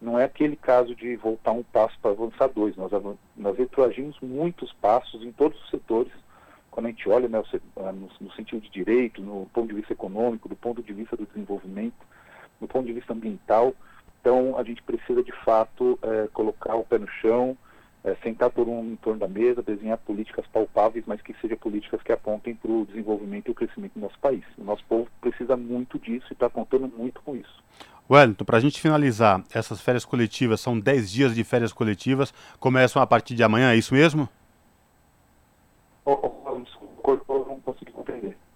não é aquele caso de voltar um passo para avançar dois. Nós, nós retroagimos muitos passos em todos os setores, quando a gente olha né, no, no sentido de direito, no ponto de vista econômico, do ponto de vista do desenvolvimento, do ponto de vista ambiental. Então, a gente precisa, de fato, é, colocar o pé no chão, é, sentar todo mundo em torno da mesa, desenhar políticas palpáveis, mas que sejam políticas que apontem para o desenvolvimento e o crescimento do nosso país. O nosso povo precisa muito disso e está contando muito com isso. Wellington, para a gente finalizar, essas férias coletivas são 10 dias de férias coletivas, começam a partir de amanhã, é isso mesmo? Oh, oh, desculpa, eu não consegui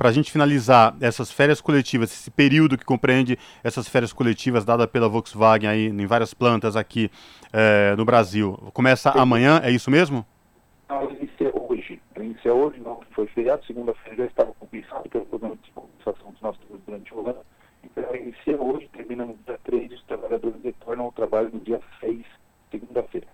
para a gente finalizar essas férias coletivas, esse período que compreende essas férias coletivas dadas pela Volkswagen aí em várias plantas aqui é, no Brasil, começa amanhã, é isso mesmo? Não, inicia hoje. Inicia hoje, não, foi feriado, segunda-feira já estava compensado pelo programa de compensação que nós temos durante o ano. Então, inicia hoje, termina no dia 3, os trabalhadores retornam ao trabalho no dia 6, segunda-feira.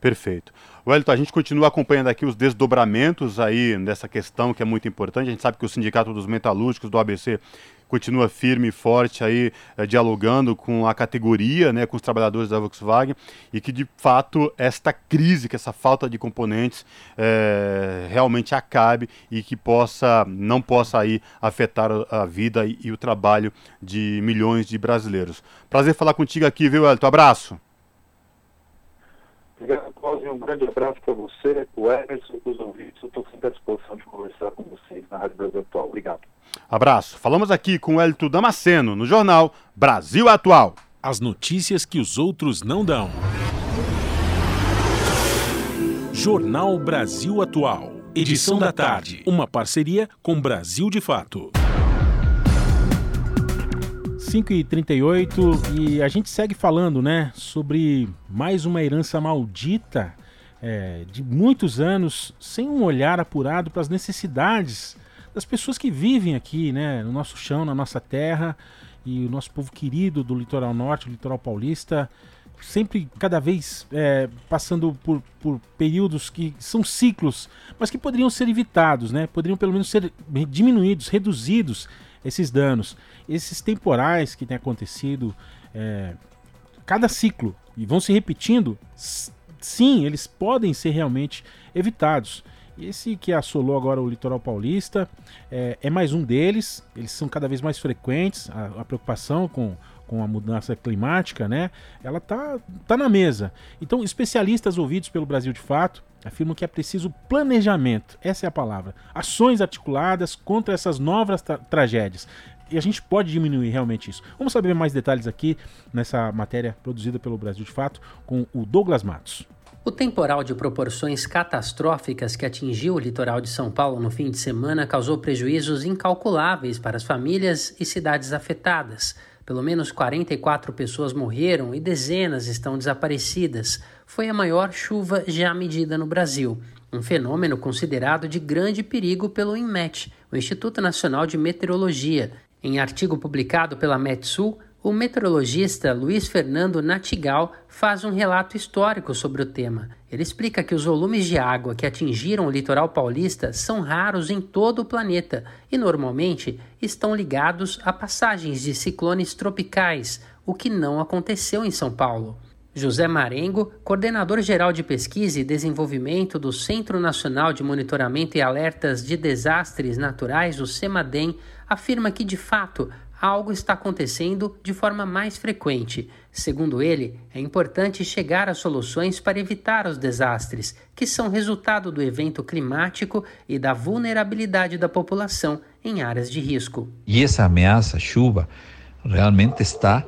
Perfeito. Wellington, a gente continua acompanhando aqui os desdobramentos aí dessa questão que é muito importante. A gente sabe que o Sindicato dos Metalúrgicos do ABC continua firme e forte aí, eh, dialogando com a categoria, né, com os trabalhadores da Volkswagen, e que de fato esta crise, que essa falta de componentes eh, realmente acabe e que possa, não possa aí afetar a vida e, e o trabalho de milhões de brasileiros. Prazer falar contigo aqui, viu, Wellington? Abraço. Obrigado, Cláudio. Um grande abraço para você, o Emerson, os ouvintes. Eu estou sempre à disposição de conversar com vocês na Rádio Brasil Atual. Obrigado. Abraço. Falamos aqui com o Elton Damasceno, no jornal Brasil Atual. As notícias que os outros não dão. Jornal Brasil Atual. Edição da tarde. Uma parceria com Brasil de Fato. 5h38 e a gente segue falando, né, sobre mais uma herança maldita é, de muitos anos, sem um olhar apurado para as necessidades das pessoas que vivem aqui, né, no nosso chão, na nossa terra e o nosso povo querido do litoral norte, o litoral paulista, sempre cada vez é, passando por, por períodos que são ciclos, mas que poderiam ser evitados, né? Poderiam pelo menos ser diminuídos, reduzidos esses danos. Esses temporais que têm acontecido, é, cada ciclo, e vão se repetindo, sim, eles podem ser realmente evitados. Esse que assolou agora o litoral paulista é, é mais um deles. Eles são cada vez mais frequentes. A, a preocupação com, com a mudança climática, né? Ela tá, tá na mesa. Então, especialistas ouvidos pelo Brasil de Fato afirmam que é preciso planejamento, essa é a palavra, ações articuladas contra essas novas tra tragédias. E a gente pode diminuir realmente isso. Vamos saber mais detalhes aqui nessa matéria produzida pelo Brasil de Fato com o Douglas Matos. O temporal de proporções catastróficas que atingiu o litoral de São Paulo no fim de semana causou prejuízos incalculáveis para as famílias e cidades afetadas. Pelo menos 44 pessoas morreram e dezenas estão desaparecidas. Foi a maior chuva já medida no Brasil, um fenômeno considerado de grande perigo pelo INMET, o Instituto Nacional de Meteorologia. Em artigo publicado pela Metsul, o meteorologista Luiz Fernando Natigal faz um relato histórico sobre o tema. Ele explica que os volumes de água que atingiram o litoral paulista são raros em todo o planeta e normalmente estão ligados a passagens de ciclones tropicais, o que não aconteceu em São Paulo. José Marengo, coordenador geral de pesquisa e desenvolvimento do Centro Nacional de Monitoramento e Alertas de Desastres Naturais, o CEMADEM, afirma que, de fato, algo está acontecendo de forma mais frequente. Segundo ele, é importante chegar a soluções para evitar os desastres, que são resultado do evento climático e da vulnerabilidade da população em áreas de risco. E essa ameaça, chuva, realmente está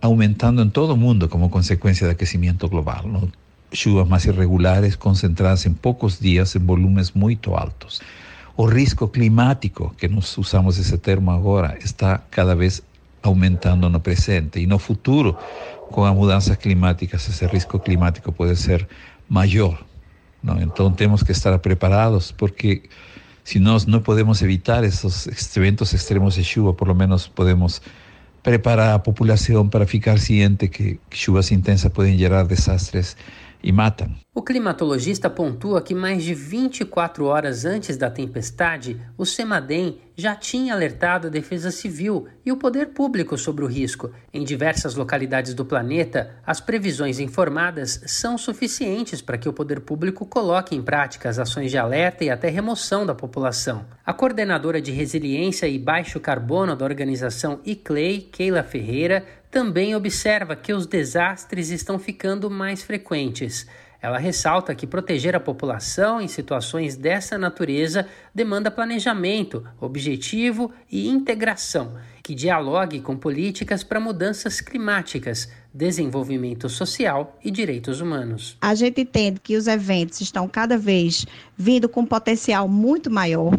aumentando em todo o mundo como consequência do aquecimento global. ¿no? Chuvas mais irregulares concentradas em poucos dias em volumes muito altos. O risco climático, que nós usamos esse termo agora, está cada vez aumentando no presente. E no futuro, com as mudanças climáticas, esse risco climático pode ser maior. Não? Então temos que estar preparados, porque se nós não podemos evitar esses eventos extremos de chuva, por lo menos podemos preparar a população para ficar ciente que chuvas intensas podem gerar desastres e matam. O climatologista pontua que mais de 24 horas antes da tempestade, o CEMADEM já tinha alertado a Defesa Civil e o poder público sobre o risco. Em diversas localidades do planeta, as previsões informadas são suficientes para que o poder público coloque em prática as ações de alerta e até remoção da população. A coordenadora de resiliência e baixo carbono da organização ICLEI, Keila Ferreira, também observa que os desastres estão ficando mais frequentes. Ela ressalta que proteger a população em situações dessa natureza demanda planejamento, objetivo e integração, que dialogue com políticas para mudanças climáticas, desenvolvimento social e direitos humanos. A gente entende que os eventos estão cada vez vindo com um potencial muito maior.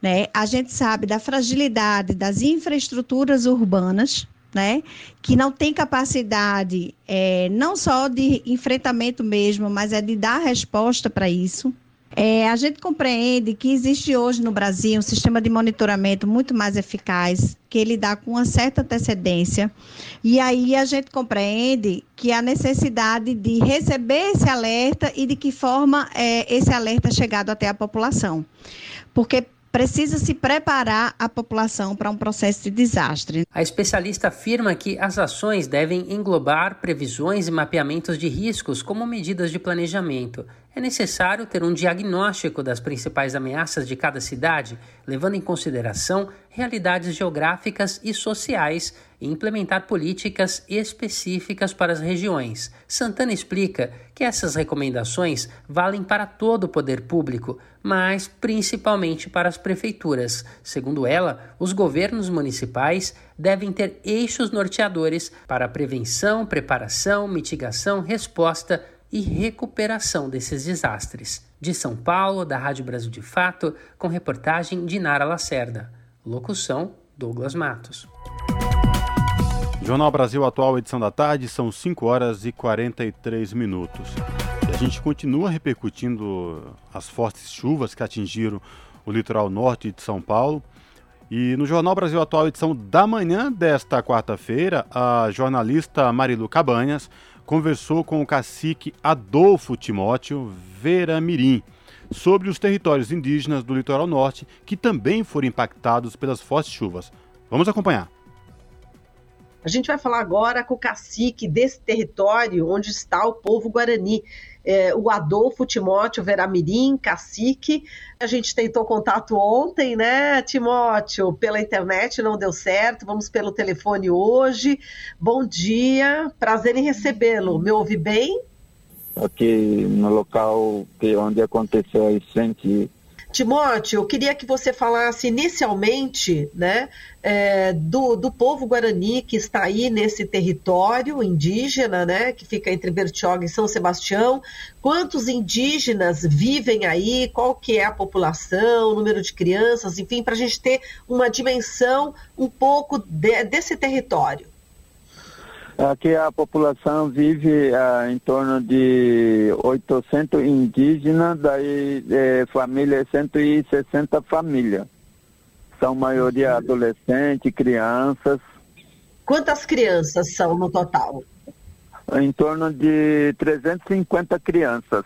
Né? A gente sabe da fragilidade das infraestruturas urbanas né? Que não tem capacidade é, não só de enfrentamento mesmo, mas é de dar resposta para isso. É, a gente compreende que existe hoje no Brasil um sistema de monitoramento muito mais eficaz, que ele dá com uma certa antecedência. E aí a gente compreende que a necessidade de receber esse alerta e de que forma é, esse alerta é chegado até a população. Porque precisa se preparar a população para um processo de desastre. A especialista afirma que as ações devem englobar previsões e mapeamentos de riscos como medidas de planejamento. É necessário ter um diagnóstico das principais ameaças de cada cidade, levando em consideração realidades geográficas e sociais e implementar políticas específicas para as regiões. Santana explica que essas recomendações valem para todo o poder público, mas principalmente para as prefeituras. Segundo ela, os governos municipais devem ter eixos norteadores para prevenção, preparação, mitigação, resposta e recuperação desses desastres. De São Paulo, da Rádio Brasil de Fato, com reportagem de Nara Lacerda. Locução: Douglas Matos. Jornal Brasil Atual, edição da tarde, são 5 horas e 43 minutos. E a gente continua repercutindo as fortes chuvas que atingiram o litoral norte de São Paulo. E no Jornal Brasil Atual, edição da manhã desta quarta-feira, a jornalista Marilu Cabanhas conversou com o cacique Adolfo Timóteo Veramirim sobre os territórios indígenas do litoral norte que também foram impactados pelas fortes chuvas. Vamos acompanhar. A gente vai falar agora com o cacique desse território onde está o povo guarani. É, o Adolfo Timóteo Veramirim, cacique. A gente tentou contato ontem, né, Timóteo? Pela internet não deu certo, vamos pelo telefone hoje. Bom dia, prazer em recebê-lo. Me ouve bem? Aqui no local que, onde aconteceu a incêndio Timóteo, eu queria que você falasse inicialmente né, é, do, do povo guarani que está aí nesse território indígena, né, que fica entre Bertioga e São Sebastião. Quantos indígenas vivem aí? Qual que é a população, o número de crianças, enfim, para a gente ter uma dimensão um pouco de, desse território. Aqui a população vive ah, em torno de 800 indígenas, daí é, família 160 famílias. São maioria adolescentes, crianças. Quantas crianças são no total? Em torno de 350 crianças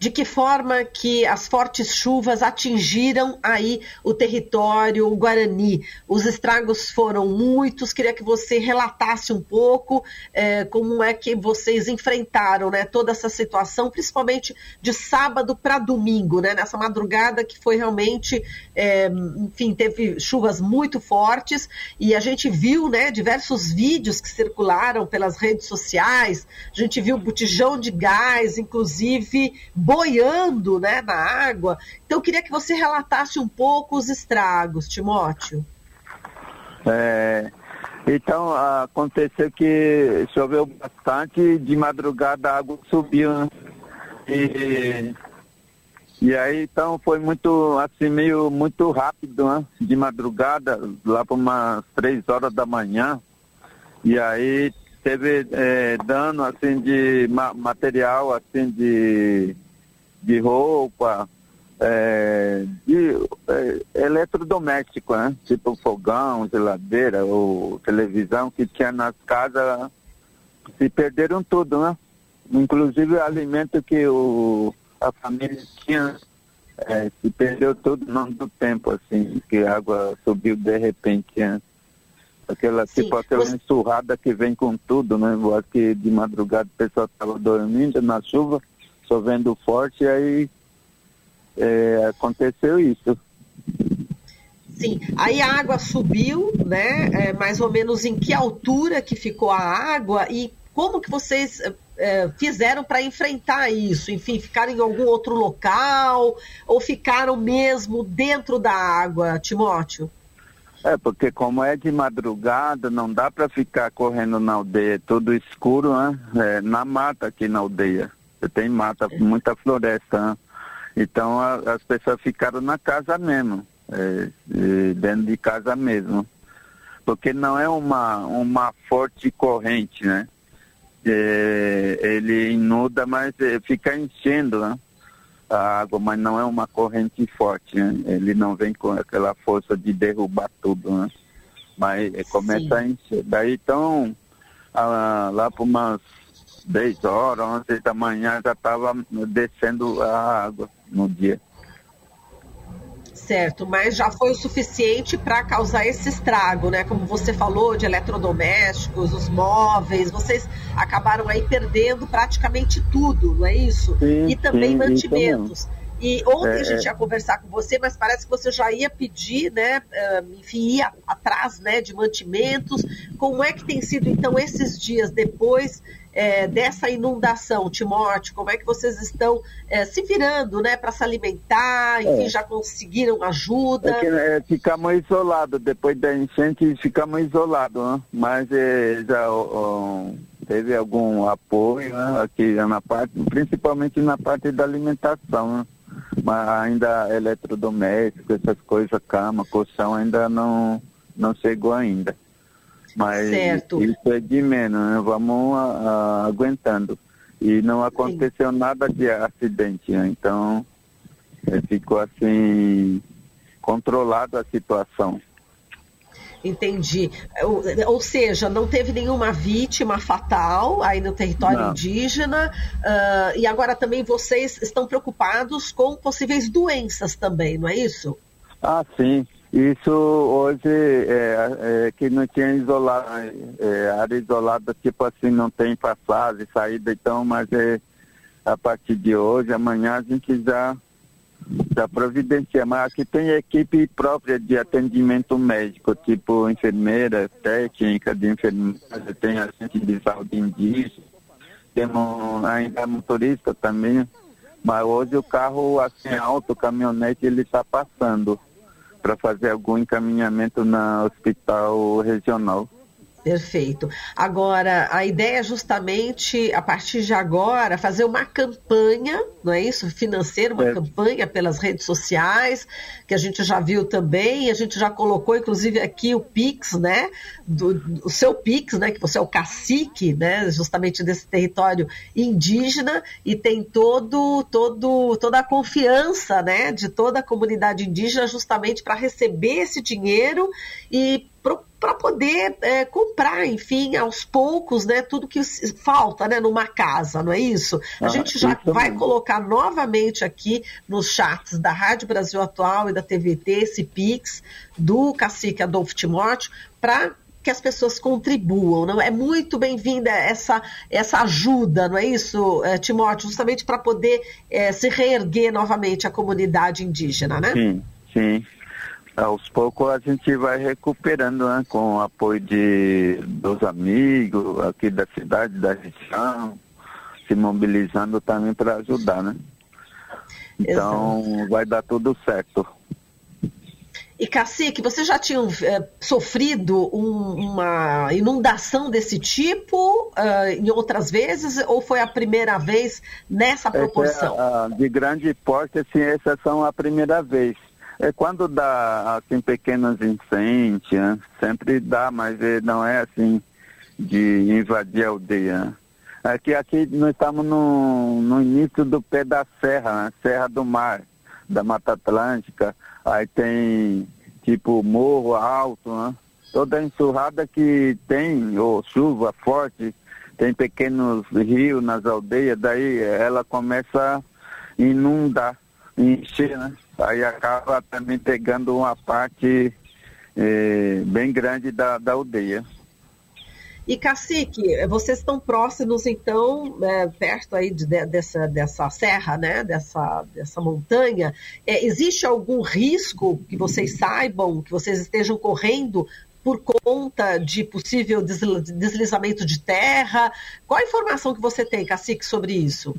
de que forma que as fortes chuvas atingiram aí o território o Guarani. Os estragos foram muitos, queria que você relatasse um pouco é, como é que vocês enfrentaram né, toda essa situação, principalmente de sábado para domingo, né, nessa madrugada que foi realmente, é, enfim, teve chuvas muito fortes e a gente viu né, diversos vídeos que circularam pelas redes sociais, a gente viu botijão de gás, inclusive boiando né, na água. Então, eu queria que você relatasse um pouco os estragos, Timóteo. É, então, aconteceu que choveu bastante, de madrugada a água subiu. Né? E, e aí, então, foi muito, assim, meio muito rápido, né? De madrugada, lá para umas três horas da manhã. E aí teve é, dano, assim, de ma material, assim, de de roupa, é, de é, eletrodoméstico, né? Tipo fogão, geladeira ou televisão que tinha nas casas, se perderam tudo, né? Inclusive o alimento que o, a família tinha é, se perdeu tudo não do tempo, assim, que a água subiu de repente. Né? Aquela, Sim, tipo aquela você... enxurrada que vem com tudo, né? Eu acho que de madrugada o pessoal estava dormindo na chuva chovendo forte, aí é, aconteceu isso. Sim, aí a água subiu, né? É, mais ou menos em que altura que ficou a água e como que vocês é, fizeram para enfrentar isso? Enfim, ficaram em algum outro local ou ficaram mesmo dentro da água, Timóteo? É, porque como é de madrugada, não dá para ficar correndo na aldeia, tudo escuro, né? É, na mata aqui na aldeia tem mata, muita floresta. Né? Então a, as pessoas ficaram na casa mesmo, é, dentro de casa mesmo. Porque não é uma, uma forte corrente, né? É, ele inuda, mas é, fica enchendo né? a água, mas não é uma corrente forte, né? Ele não vem com aquela força de derrubar tudo, né? Mas é, começa Sim. a encher. Daí então, a, lá para umas 10 horas, 11 da manhã já estava descendo a água no dia. Certo, mas já foi o suficiente para causar esse estrago, né? Como você falou, de eletrodomésticos, os móveis, vocês acabaram aí perdendo praticamente tudo, não é isso? Sim, e também sim, mantimentos. E ontem é, a gente é. ia conversar com você, mas parece que você já ia pedir, né? Enfim, ir atrás né, de mantimentos. Como é que tem sido, então, esses dias depois é, dessa inundação, Timóteo? Como é que vocês estão é, se virando, né, para se alimentar? Enfim, é. já conseguiram ajuda? É que, é, ficamos isolados depois da enchente, ficamos isolados, né? mas é, já teve algum apoio né, aqui na parte, principalmente na parte da alimentação, né? mas ainda eletrodoméstico, essas coisas, cama, colchão ainda não não chegou ainda. Mas certo. isso é de menos, né? vamos a, a, aguentando. E não aconteceu Sim. nada de acidente, né? então é, ficou assim controlado a situação. Entendi. Ou, ou, seja, não teve nenhuma vítima fatal aí no território não. indígena. Uh, e agora também vocês estão preocupados com possíveis doenças também, não é isso? Ah, sim. Isso hoje é, é que não tinha isolado, é, área isolada, tipo assim, não tem passagem, saída, então, mas é a partir de hoje, amanhã a gente já, já providencia. Mas aqui tem equipe própria de atendimento médico, tipo enfermeira, técnica de enfermagem, tem agente de saúde indígena, temos ainda motorista também, mas hoje o carro assim alto, caminhonete, ele está passando para fazer algum encaminhamento na hospital regional. Perfeito. Agora, a ideia é justamente, a partir de agora, fazer uma campanha, não é isso? Financeira, uma é. campanha pelas redes sociais, que a gente já viu também, a gente já colocou, inclusive, aqui o Pix, né? Do, o seu Pix, né? Que você é o cacique, né? Justamente desse território indígena, e tem todo, todo, toda a confiança, né? De toda a comunidade indígena, justamente para receber esse dinheiro e para poder é, comprar, enfim, aos poucos, né, tudo que falta, né, numa casa, não é isso? A ah, gente já vai mesmo. colocar novamente aqui nos chats da Rádio Brasil Atual e da TVT esse Pix do cacique Adolfo Timóteo para que as pessoas contribuam. Não é muito bem-vinda essa essa ajuda, não é isso, é, Timóteo, justamente para poder é, se reerguer novamente a comunidade indígena, né? Sim, sim. Aos poucos a gente vai recuperando, né, com o apoio de, dos amigos aqui da cidade, da região, se mobilizando também para ajudar, né? Então Exato. vai dar tudo certo. E Cacique, você já tinha é, sofrido um, uma inundação desse tipo uh, em outras vezes ou foi a primeira vez nessa proporção? É, de grande porte, assim, essa são a primeira vez. É quando dá assim pequenos incêndios, né? sempre dá, mas não é assim de invadir a aldeia. Aqui, aqui nós estamos no, no início do pé da serra, né? Serra do Mar, da Mata Atlântica. Aí tem tipo morro alto, né? Toda enxurrada que tem, ou chuva forte, tem pequenos rios nas aldeias, daí ela começa a inundar, encher, né? Aí acaba também pegando uma parte eh, bem grande da, da aldeia. E Cacique, vocês estão próximos, então, é, perto aí de, de, dessa, dessa serra, né? Dessa, dessa montanha. É, existe algum risco que vocês saibam, que vocês estejam correndo por conta de possível deslizamento de terra? Qual a informação que você tem, Cacique, sobre isso?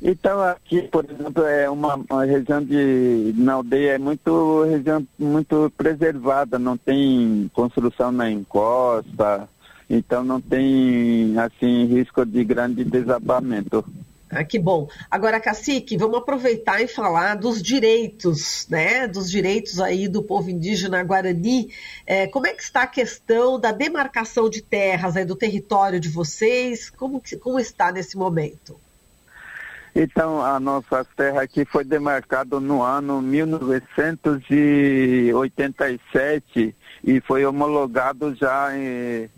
Então aqui, por exemplo, é uma, uma, região de na aldeia é muito região muito preservada, não tem construção na encosta, então não tem assim risco de grande desabamento. Ah, que bom. Agora, Cacique, vamos aproveitar e falar dos direitos, né? Dos direitos aí do povo indígena Guarani. É, como é que está a questão da demarcação de terras aí do território de vocês? Como, como está nesse momento? Então, a nossa terra aqui foi demarcada no ano 1987 e foi homologado já em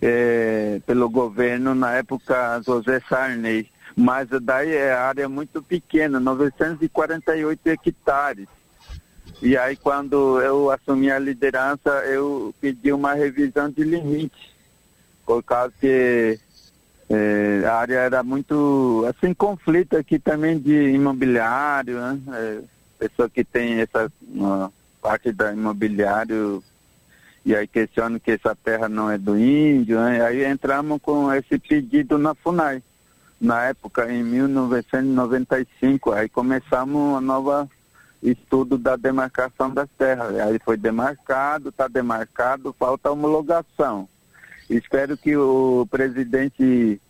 é, pelo governo na época José Sarney. Mas daí é área muito pequena, 948 hectares. E aí quando eu assumi a liderança, eu pedi uma revisão de limite, por causa que é, a área era muito, assim, conflito aqui também de imobiliário, né? É, pessoa que tem essa parte da imobiliário e aí questionam que essa terra não é do índio, né? aí entramos com esse pedido na FUNAI, na época, em 1995, aí começamos a nova estudo da demarcação das terras, aí foi demarcado, está demarcado, falta homologação. Espero que o presidente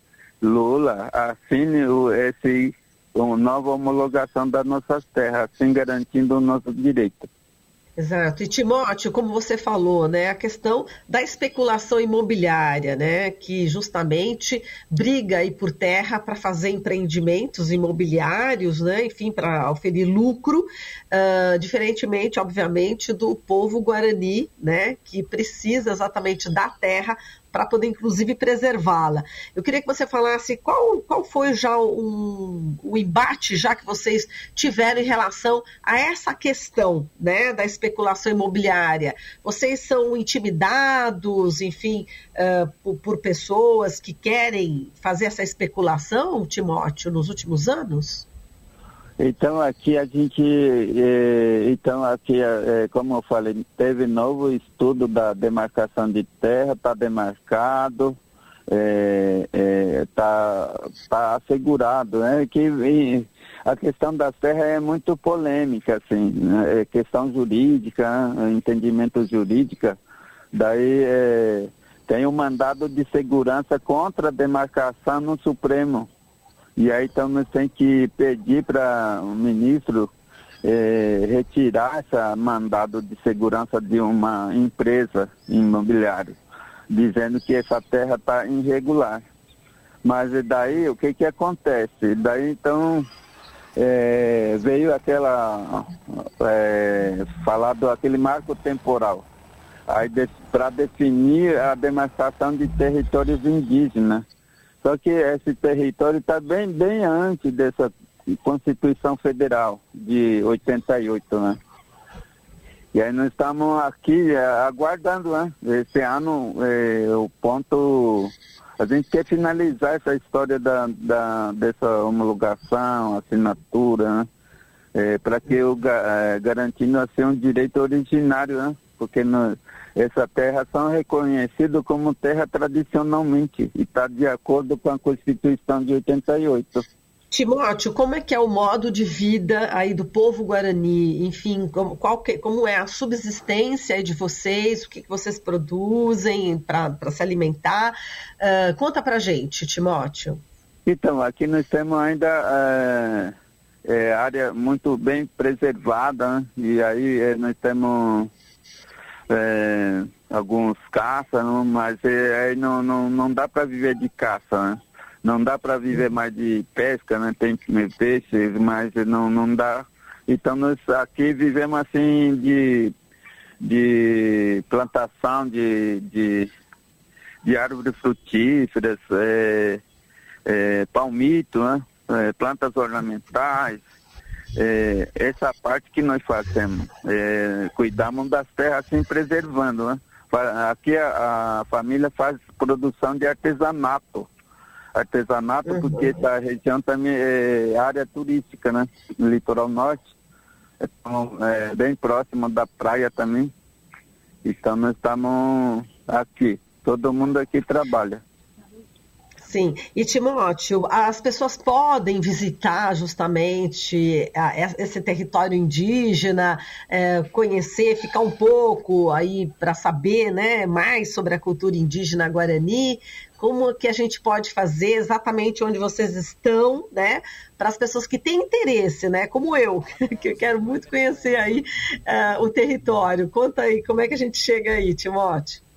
Lula assine o, esse, uma nova homologação das nossas terras, assim garantindo o nosso direito. Exato. E Timóteo, como você falou, né, a questão da especulação imobiliária, né, que justamente briga aí por terra para fazer empreendimentos imobiliários, né, enfim, para oferir lucro, uh, diferentemente, obviamente, do povo guarani, né, que precisa exatamente da terra para poder, inclusive, preservá-la. Eu queria que você falasse qual, qual foi já um, o embate já que vocês tiveram em relação a essa questão né, da especulação imobiliária. Vocês são intimidados, enfim, uh, por, por pessoas que querem fazer essa especulação, Timóteo, nos últimos anos? Então aqui a gente, é, então aqui, é, como eu falei, teve novo estudo da demarcação de terra, está demarcado, está é, tá, tá assegurado, né? Que a questão das terras é muito polêmica, assim, né? é questão jurídica, né? entendimento jurídica, daí tem um mandado de segurança contra a demarcação no Supremo e aí então nós temos que pedir para o ministro é, retirar esse mandado de segurança de uma empresa imobiliária, dizendo que essa terra está irregular. Mas daí o que que acontece? Daí então é, veio aquela é, falado aquele marco temporal. para definir a demarcação de territórios indígenas. Só que esse território está bem, bem antes dessa Constituição Federal de 88, né? E aí nós estamos aqui é, aguardando, né? Esse ano é, o ponto. A gente quer finalizar essa história da, da dessa homologação, assinatura, né? É, para que o é, garantindo assim um direito originário, né? Porque no, essa terra são reconhecidas como terra tradicionalmente e está de acordo com a Constituição de 88. Timóteo, como é que é o modo de vida aí do povo guarani? Enfim, como, qual que, como é a subsistência de vocês? O que, que vocês produzem para se alimentar? Uh, conta para gente, Timóteo. Então, aqui nós temos ainda é, é, área muito bem preservada, né? e aí é, nós temos é, alguns caças, mas aí não, não, não dá para viver de caça, né? não dá para viver mais de pesca, né? Tem peixes, mas não, não dá. Então nós aqui vivemos assim de, de plantação de, de, de árvores frutíferas, é, é, palmito, né? É, plantas ornamentais. É, essa parte que nós fazemos, é, cuidamos das terras assim preservando, né? Aqui a, a família faz produção de artesanato artesanato, uhum. porque essa região também é área turística, né? No litoral norte. Então, é bem próximo da praia também. Então nós estamos aqui. Todo mundo aqui trabalha. Sim, e Timóteo, as pessoas podem visitar justamente esse território indígena, é, conhecer, ficar um pouco aí para saber né, mais sobre a cultura indígena guarani, como que a gente pode fazer exatamente onde vocês estão, né? Para as pessoas que têm interesse, né? Como eu, que eu quero muito conhecer aí uh, o território. Conta aí, como é que a gente chega aí, Timóteo?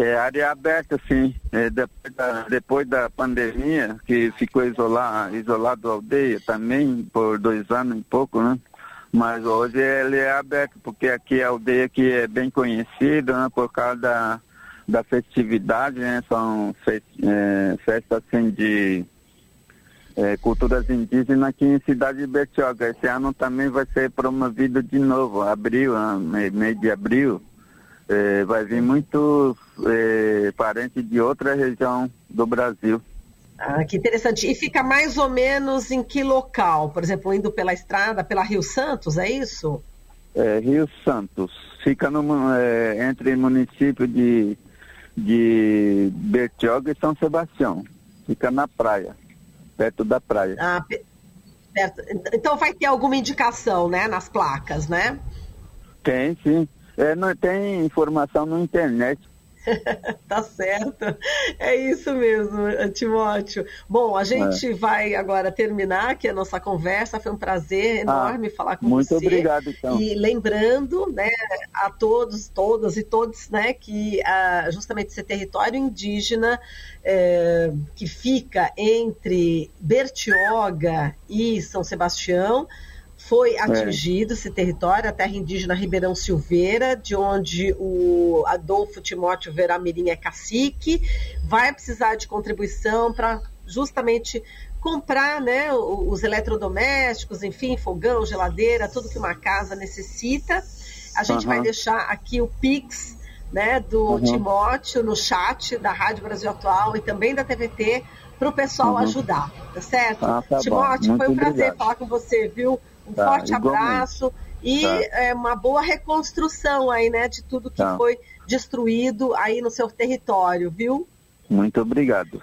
É área aberta, sim. É, depois, da, depois da pandemia, que ficou isolado, isolado a aldeia também, por dois anos e pouco, né? Mas hoje ele é aberto, porque aqui é a aldeia que é bem conhecida, né? Por causa da, da festividade, né? São fe, é, festas assim de é, culturas indígenas aqui em Cidade de Bertioga. Esse ano também vai ser promovido de novo, abril, né? mês de abril. É, vai vir muitos é, parentes de outra região do Brasil. Ah, que interessante. E fica mais ou menos em que local? Por exemplo, indo pela estrada, pela Rio Santos, é isso? É, Rio Santos. Fica no, é, entre município de de Bertioga e São Sebastião. Fica na praia, perto da praia. Ah, perto. Então vai ter alguma indicação, né, nas placas, né? Tem, sim. É, não, tem informação na internet tá certo. É isso mesmo, Timóteo. Bom, a gente é. vai agora terminar aqui a nossa conversa. Foi um prazer enorme ah, falar com muito você. Muito obrigado, então. E lembrando, né, a todos, todas e todos, né, que ah, justamente esse território indígena é, que fica entre Bertioga e São Sebastião foi é. atingido é. esse território, a terra indígena Ribeirão Silveira, de onde o Adolfo Timóteo Veramirim é cacique, vai precisar de contribuição para justamente comprar né, os eletrodomésticos, enfim, fogão, geladeira, tudo que uma casa necessita. A gente uhum. vai deixar aqui o Pix né, do uhum. Timóteo no chat da Rádio Brasil Atual e também da TVT para o pessoal uhum. ajudar, tá certo? Ah, tá Timóteo, foi um prazer obrigado. falar com você, viu? Um tá, forte igualmente. abraço e tá. é, uma boa reconstrução aí, né, de tudo que tá. foi destruído aí no seu território, viu? Muito obrigado.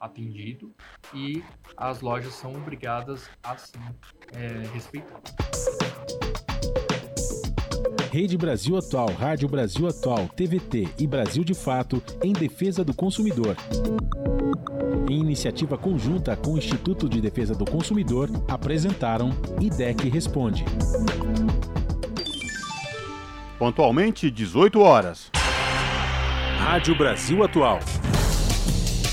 atendido e as lojas são obrigadas a sim é, respeitar. Rede Brasil Atual, Rádio Brasil Atual, TVT e Brasil de Fato em defesa do consumidor. Em iniciativa conjunta com o Instituto de Defesa do Consumidor, apresentaram IDEC Responde. Pontualmente, 18 horas. Rádio Brasil Atual.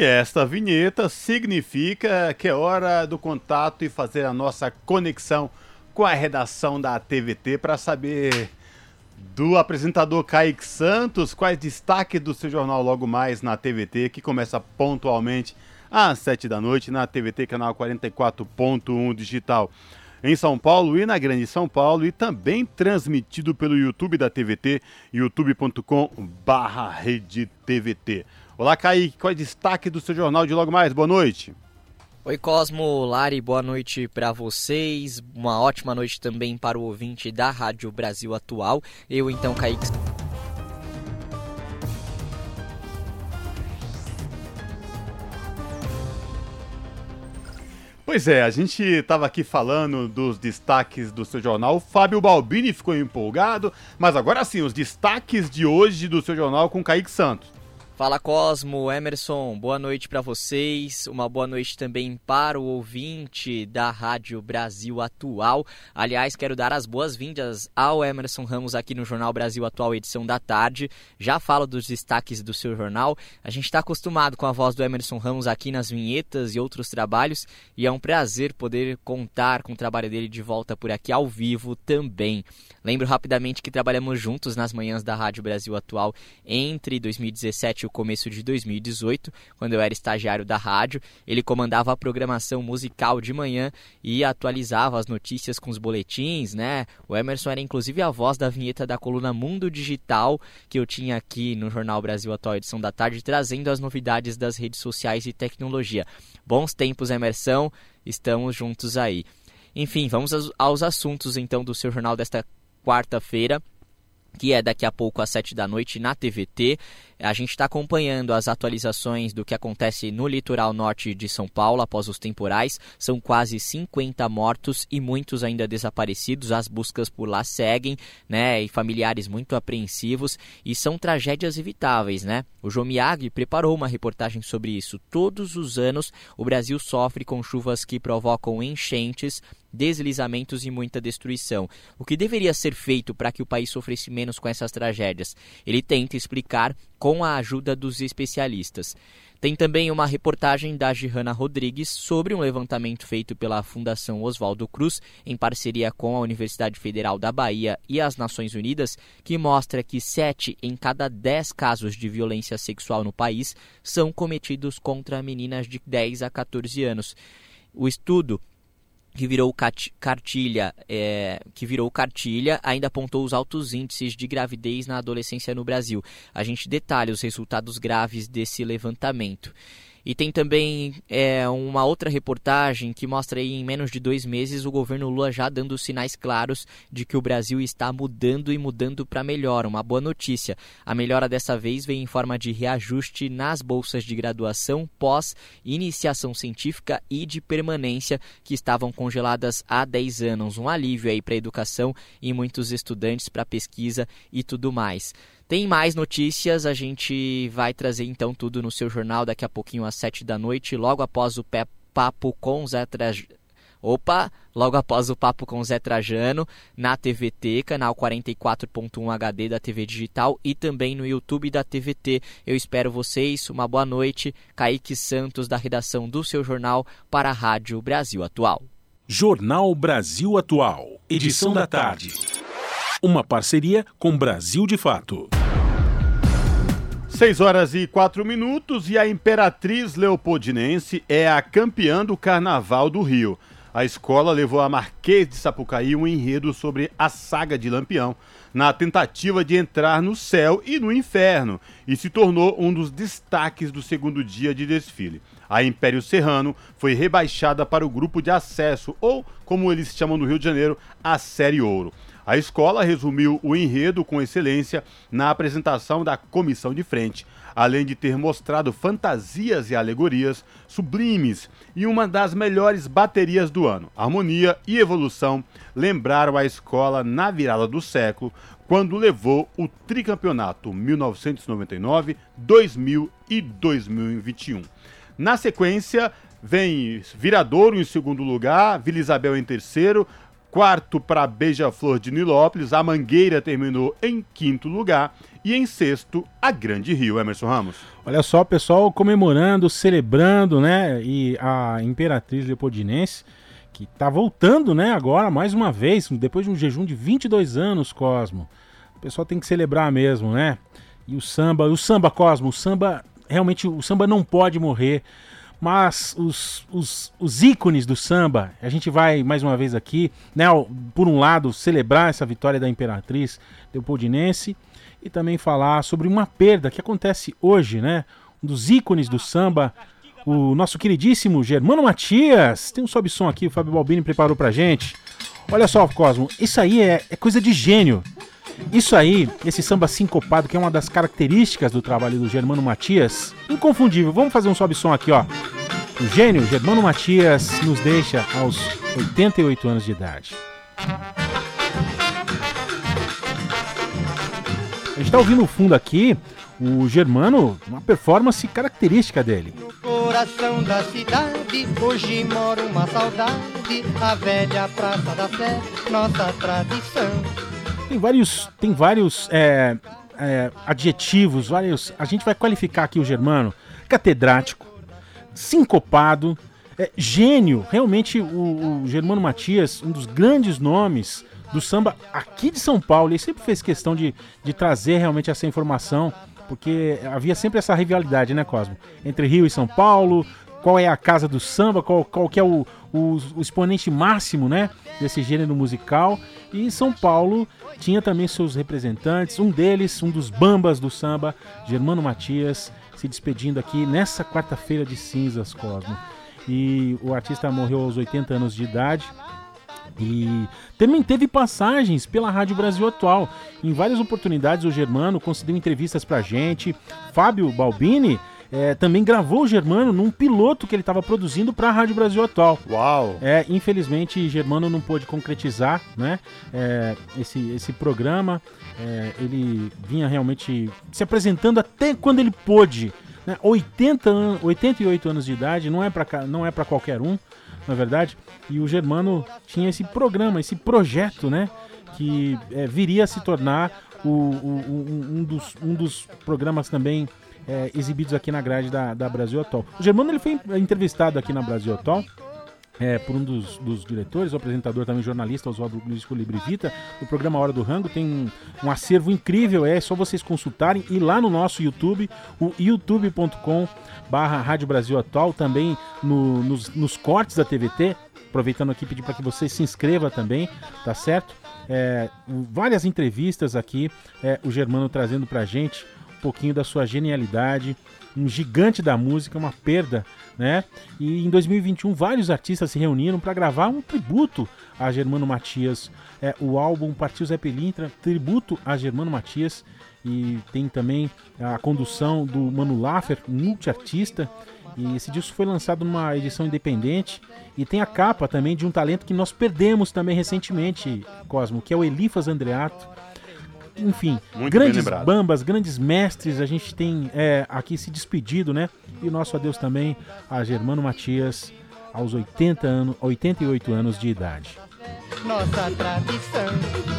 E esta vinheta significa que é hora do contato e fazer a nossa conexão com a redação da TVT para saber do apresentador Kaique Santos quais destaques do seu jornal logo mais na TVT, que começa pontualmente às 7 da noite na TVT, canal 44.1 digital em São Paulo e na Grande São Paulo e também transmitido pelo YouTube da TVT, youtube.com/redetvt. Olá, Kaique, qual é o destaque do seu jornal de logo mais? Boa noite. Oi Cosmo, Lari, boa noite para vocês. Uma ótima noite também para o ouvinte da Rádio Brasil Atual. Eu então, Kaique. Pois é, a gente estava aqui falando dos destaques do seu jornal. O Fábio Balbini ficou empolgado, mas agora sim, os destaques de hoje do seu jornal com Kaique Santos. Fala Cosmo, Emerson, boa noite para vocês. Uma boa noite também para o ouvinte da Rádio Brasil Atual. Aliás, quero dar as boas-vindas ao Emerson Ramos aqui no Jornal Brasil Atual, edição da tarde. Já falo dos destaques do seu jornal. A gente está acostumado com a voz do Emerson Ramos aqui nas vinhetas e outros trabalhos, e é um prazer poder contar com o trabalho dele de volta por aqui ao vivo também. Lembro rapidamente que trabalhamos juntos nas manhãs da Rádio Brasil Atual entre 2017 e começo de 2018, quando eu era estagiário da rádio. Ele comandava a programação musical de manhã e atualizava as notícias com os boletins, né? O Emerson era inclusive a voz da vinheta da coluna Mundo Digital que eu tinha aqui no Jornal Brasil Atual edição da tarde, trazendo as novidades das redes sociais e tecnologia. Bons tempos, Emerson, estamos juntos aí. Enfim, vamos aos assuntos então do seu jornal desta quarta-feira que é daqui a pouco às 7 da noite na TVT. A gente está acompanhando as atualizações do que acontece no litoral norte de São Paulo após os temporais. São quase 50 mortos e muitos ainda desaparecidos. As buscas por lá seguem, né? E familiares muito apreensivos. E são tragédias evitáveis, né? O João Miyagi preparou uma reportagem sobre isso. Todos os anos o Brasil sofre com chuvas que provocam enchentes, deslizamentos e muita destruição. O que deveria ser feito para que o país sofresse menos com essas tragédias? Ele tenta explicar com a ajuda dos especialistas. Tem também uma reportagem da Gihanna Rodrigues sobre um levantamento feito pela Fundação Oswaldo Cruz, em parceria com a Universidade Federal da Bahia e as Nações Unidas, que mostra que 7 em cada 10 casos de violência sexual no país são cometidos contra meninas de 10 a 14 anos. O estudo que virou cartilha, é, que virou cartilha, ainda apontou os altos índices de gravidez na adolescência no Brasil. A gente detalha os resultados graves desse levantamento. E tem também é, uma outra reportagem que mostra aí em menos de dois meses o governo Lula já dando sinais claros de que o Brasil está mudando e mudando para melhor. Uma boa notícia. A melhora dessa vez vem em forma de reajuste nas bolsas de graduação, pós, iniciação científica e de permanência que estavam congeladas há 10 anos. Um alívio aí para a educação e muitos estudantes para pesquisa e tudo mais. Tem mais notícias, a gente vai trazer então tudo no seu jornal daqui a pouquinho às 7 da noite, logo após o papo com Zé, Tra... Opa, logo após o papo com Zé Trajano, na TVT, canal 44.1 HD da TV Digital e também no YouTube da TVT. Eu espero vocês, uma boa noite. Kaique Santos, da redação do seu jornal, para a Rádio Brasil Atual. Jornal Brasil Atual, edição da tarde. Uma parceria com Brasil de Fato. 6 horas e 4 minutos e a Imperatriz Leopoldinense é a campeã do Carnaval do Rio. A escola levou a Marquês de Sapucaí um enredo sobre a saga de Lampião, na tentativa de entrar no céu e no inferno, e se tornou um dos destaques do segundo dia de desfile. A Império Serrano foi rebaixada para o grupo de acesso, ou, como eles chamam no Rio de Janeiro, a Série Ouro. A escola resumiu o enredo com excelência na apresentação da comissão de frente, além de ter mostrado fantasias e alegorias sublimes e uma das melhores baterias do ano. Harmonia e evolução lembraram a escola na virada do século, quando levou o tricampeonato 1999, 2000 e 2021. Na sequência, vem Viradouro em segundo lugar, Vila Isabel em terceiro, Quarto para Beija-Flor de Nilópolis, a Mangueira terminou em quinto lugar. E em sexto, a Grande Rio, Emerson Ramos. Olha só, pessoal comemorando, celebrando, né? E a Imperatriz Leopoldinense, que tá voltando, né? Agora, mais uma vez, depois de um jejum de 22 anos, Cosmo. O pessoal tem que celebrar mesmo, né? E o samba, o samba, Cosmo, o samba, realmente, o samba não pode morrer mas os, os, os, ícones do samba, a gente vai mais uma vez aqui, né, por um lado, celebrar essa vitória da Imperatriz Leopoldinense e também falar sobre uma perda que acontece hoje, né? Um dos ícones do samba, o nosso queridíssimo Germano Matias. Tem um sobe som aqui, o Fábio Balbini preparou pra gente. Olha só, Cosmo, isso aí é, é coisa de gênio. Isso aí, esse samba sincopado, que é uma das características do trabalho do Germano Matias, inconfundível. Vamos fazer um sobe som aqui, ó. O gênio Germano Matias nos deixa aos 88 anos de idade. A gente está ouvindo no fundo aqui o Germano, uma performance característica dele. No coração da cidade, hoje mora uma saudade, a velha Praça da Sé, nossa tradição. Tem vários, tem vários é, é, adjetivos, vários. A gente vai qualificar aqui o Germano, catedrático, sincopado, é, gênio. Realmente, o, o, Germano Matias, um dos grandes nomes do samba aqui de São Paulo, ele sempre fez questão de, de trazer realmente essa informação, porque havia sempre essa rivalidade, né, Cosmo? Entre Rio e São Paulo, qual é a casa do samba, qual, qual que é o, o, o exponente máximo, né, desse gênero musical. E São Paulo tinha também seus representantes, um deles, um dos bambas do samba, Germano Matias, se despedindo aqui nessa quarta-feira de cinzas, Cosmo. E o artista morreu aos 80 anos de idade. E também teve passagens pela Rádio Brasil Atual. Em várias oportunidades, o Germano concedeu entrevistas pra gente. Fábio Balbini é, também gravou o Germano num piloto que ele estava produzindo para a Rádio Brasil Atual. Uau! É, infelizmente, Germano não pôde concretizar né, é, esse, esse programa. É, ele vinha realmente se apresentando até quando ele pôde. Né, 80 an 88 anos de idade, não é para é qualquer um, na verdade. E o Germano tinha esse programa, esse projeto, né? Que é, viria a se tornar o, o, um, dos, um dos programas também é, exibidos aqui na grade da, da Brasil Atual. O Germano ele foi entrevistado aqui na Brasil Atual. É, por um dos, dos, diretores, o apresentador também jornalista, Oswaldo Luiz Colibri Vita, o programa Hora do Rango tem um, um, acervo incrível, é só vocês consultarem e lá no nosso YouTube, o youtube.com barra Rádio Brasil Atual, também no, nos, nos, cortes da TVT, aproveitando aqui pedir para que você se inscreva também, tá certo? É, várias entrevistas aqui, é, o Germano trazendo pra gente pouquinho da sua genialidade, um gigante da música, uma perda, né? E em 2021 vários artistas se reuniram para gravar um tributo a Germano Matias. É, o álbum Partiu Zé Pelintra, tributo a Germano Matias. E tem também a condução do Mano Laffer, multiartista. E esse disco foi lançado numa edição independente. E tem a capa também de um talento que nós perdemos também recentemente, Cosmo, que é o Elifas Andreato enfim, Muito grandes bambas, grandes mestres, a gente tem é, aqui se despedido, né? E o nosso adeus também a Germano Matias, aos 80 anos, 88 anos de idade. Nossa tradição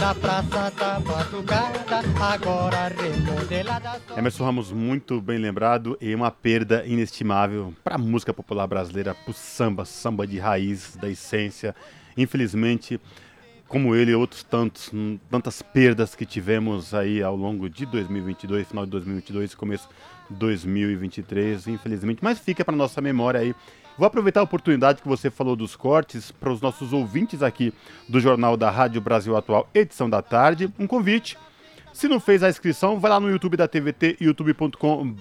da Praça da Batucada, agora remodelada. Emerson Ramos, muito bem lembrado e uma perda inestimável para a música popular brasileira, para o samba, samba de raiz, da essência. Infelizmente, como ele e outros tantos, tantas perdas que tivemos aí ao longo de 2022, final de 2022 e começo de 2023, infelizmente. Mas fica para nossa memória aí. Vou aproveitar a oportunidade que você falou dos cortes para os nossos ouvintes aqui do Jornal da Rádio Brasil Atual, edição da tarde, um convite. Se não fez a inscrição, vai lá no YouTube da TVT, youtube.com.br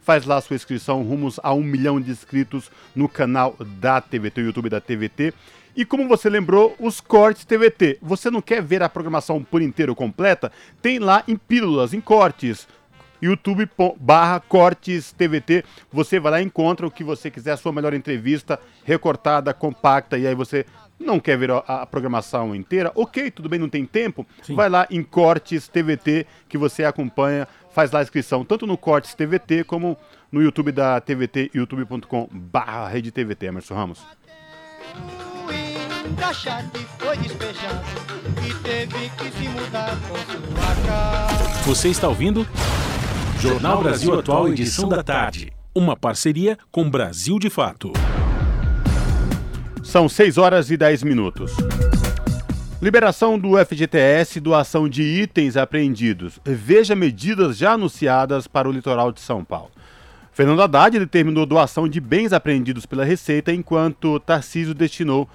faz lá a sua inscrição, rumos a um milhão de inscritos no canal da TVT, YouTube da TVT. E como você lembrou, os cortes TVT. Você não quer ver a programação por inteiro completa? Tem lá em pílulas, em cortes youtube barra cortes TVT. Você vai lá e encontra o que você quiser, a sua melhor entrevista, recortada, compacta, e aí você não quer ver a, a programação inteira, ok, tudo bem, não tem tempo, Sim. vai lá em cortes TVT, que você acompanha, faz lá a inscrição, tanto no cortes TVT como no YouTube da TVT, youtube.com barra rede TVT, Emerson Ramos foi despejado e teve que se mudar com sua casa. Você está ouvindo? Jornal Brasil Atual, edição da tarde. Uma parceria com Brasil de Fato. São 6 horas e 10 minutos. Liberação do FGTS, doação de itens apreendidos. Veja medidas já anunciadas para o litoral de São Paulo. Fernando Haddad determinou doação de bens apreendidos pela Receita, enquanto Tarcísio destinou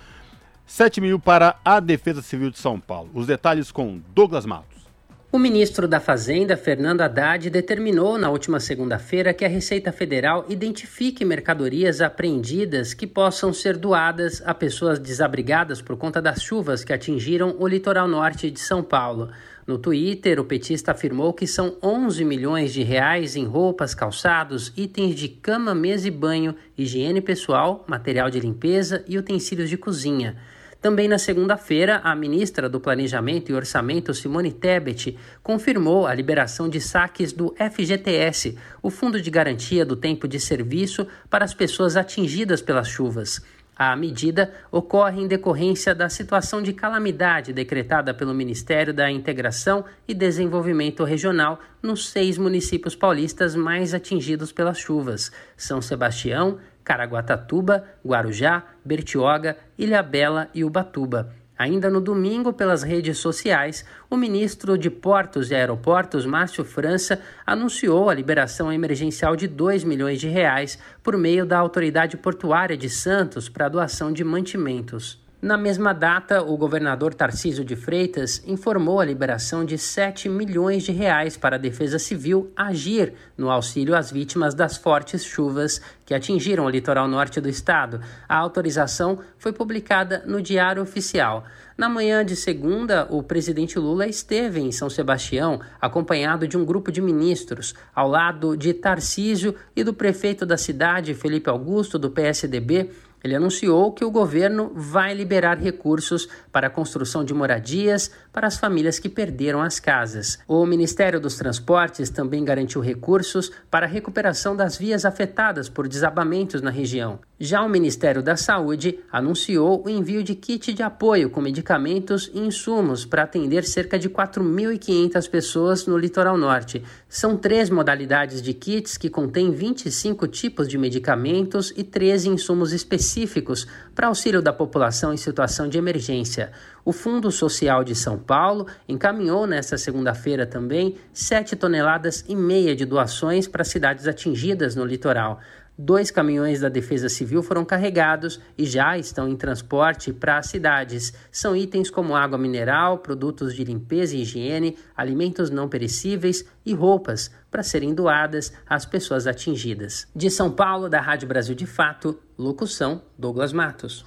7 mil para a Defesa Civil de São Paulo. Os detalhes com Douglas Matos. O ministro da Fazenda, Fernando Haddad, determinou na última segunda-feira que a Receita Federal identifique mercadorias apreendidas que possam ser doadas a pessoas desabrigadas por conta das chuvas que atingiram o litoral norte de São Paulo. No Twitter, o petista afirmou que são 11 milhões de reais em roupas, calçados, itens de cama, mesa e banho, higiene pessoal, material de limpeza e utensílios de cozinha. Também na segunda-feira, a ministra do Planejamento e Orçamento, Simone Tebet, confirmou a liberação de saques do FGTS, o Fundo de Garantia do Tempo de Serviço para as pessoas atingidas pelas chuvas. A medida ocorre em decorrência da situação de calamidade decretada pelo Ministério da Integração e Desenvolvimento Regional nos seis municípios paulistas mais atingidos pelas chuvas: São Sebastião, Caraguatatuba, Guarujá, Bertioga, Ilhabela e Ubatuba. Ainda no domingo, pelas redes sociais, o ministro de Portos e Aeroportos, Márcio França, anunciou a liberação emergencial de 2 milhões de reais por meio da Autoridade Portuária de Santos para doação de mantimentos. Na mesma data, o governador Tarcísio de Freitas informou a liberação de 7 milhões de reais para a Defesa Civil agir no auxílio às vítimas das fortes chuvas que atingiram o litoral norte do estado. A autorização foi publicada no Diário Oficial. Na manhã de segunda, o presidente Lula esteve em São Sebastião, acompanhado de um grupo de ministros, ao lado de Tarcísio e do prefeito da cidade, Felipe Augusto, do PSDB ele anunciou que o governo vai liberar recursos para a construção de moradias para as famílias que perderam as casas. O Ministério dos Transportes também garantiu recursos para a recuperação das vias afetadas por desabamentos na região. Já o Ministério da Saúde anunciou o envio de kit de apoio com medicamentos e insumos para atender cerca de 4.500 pessoas no litoral norte. São três modalidades de kits que contêm 25 tipos de medicamentos e 13 insumos específicos para auxílio da população em situação de emergência. O Fundo Social de São Paulo encaminhou nesta segunda-feira também 7 toneladas e meia de doações para cidades atingidas no litoral. Dois caminhões da Defesa Civil foram carregados e já estão em transporte para as cidades. São itens como água mineral, produtos de limpeza e higiene, alimentos não perecíveis e roupas para serem doadas às pessoas atingidas. De São Paulo, da Rádio Brasil de Fato, locução Douglas Matos.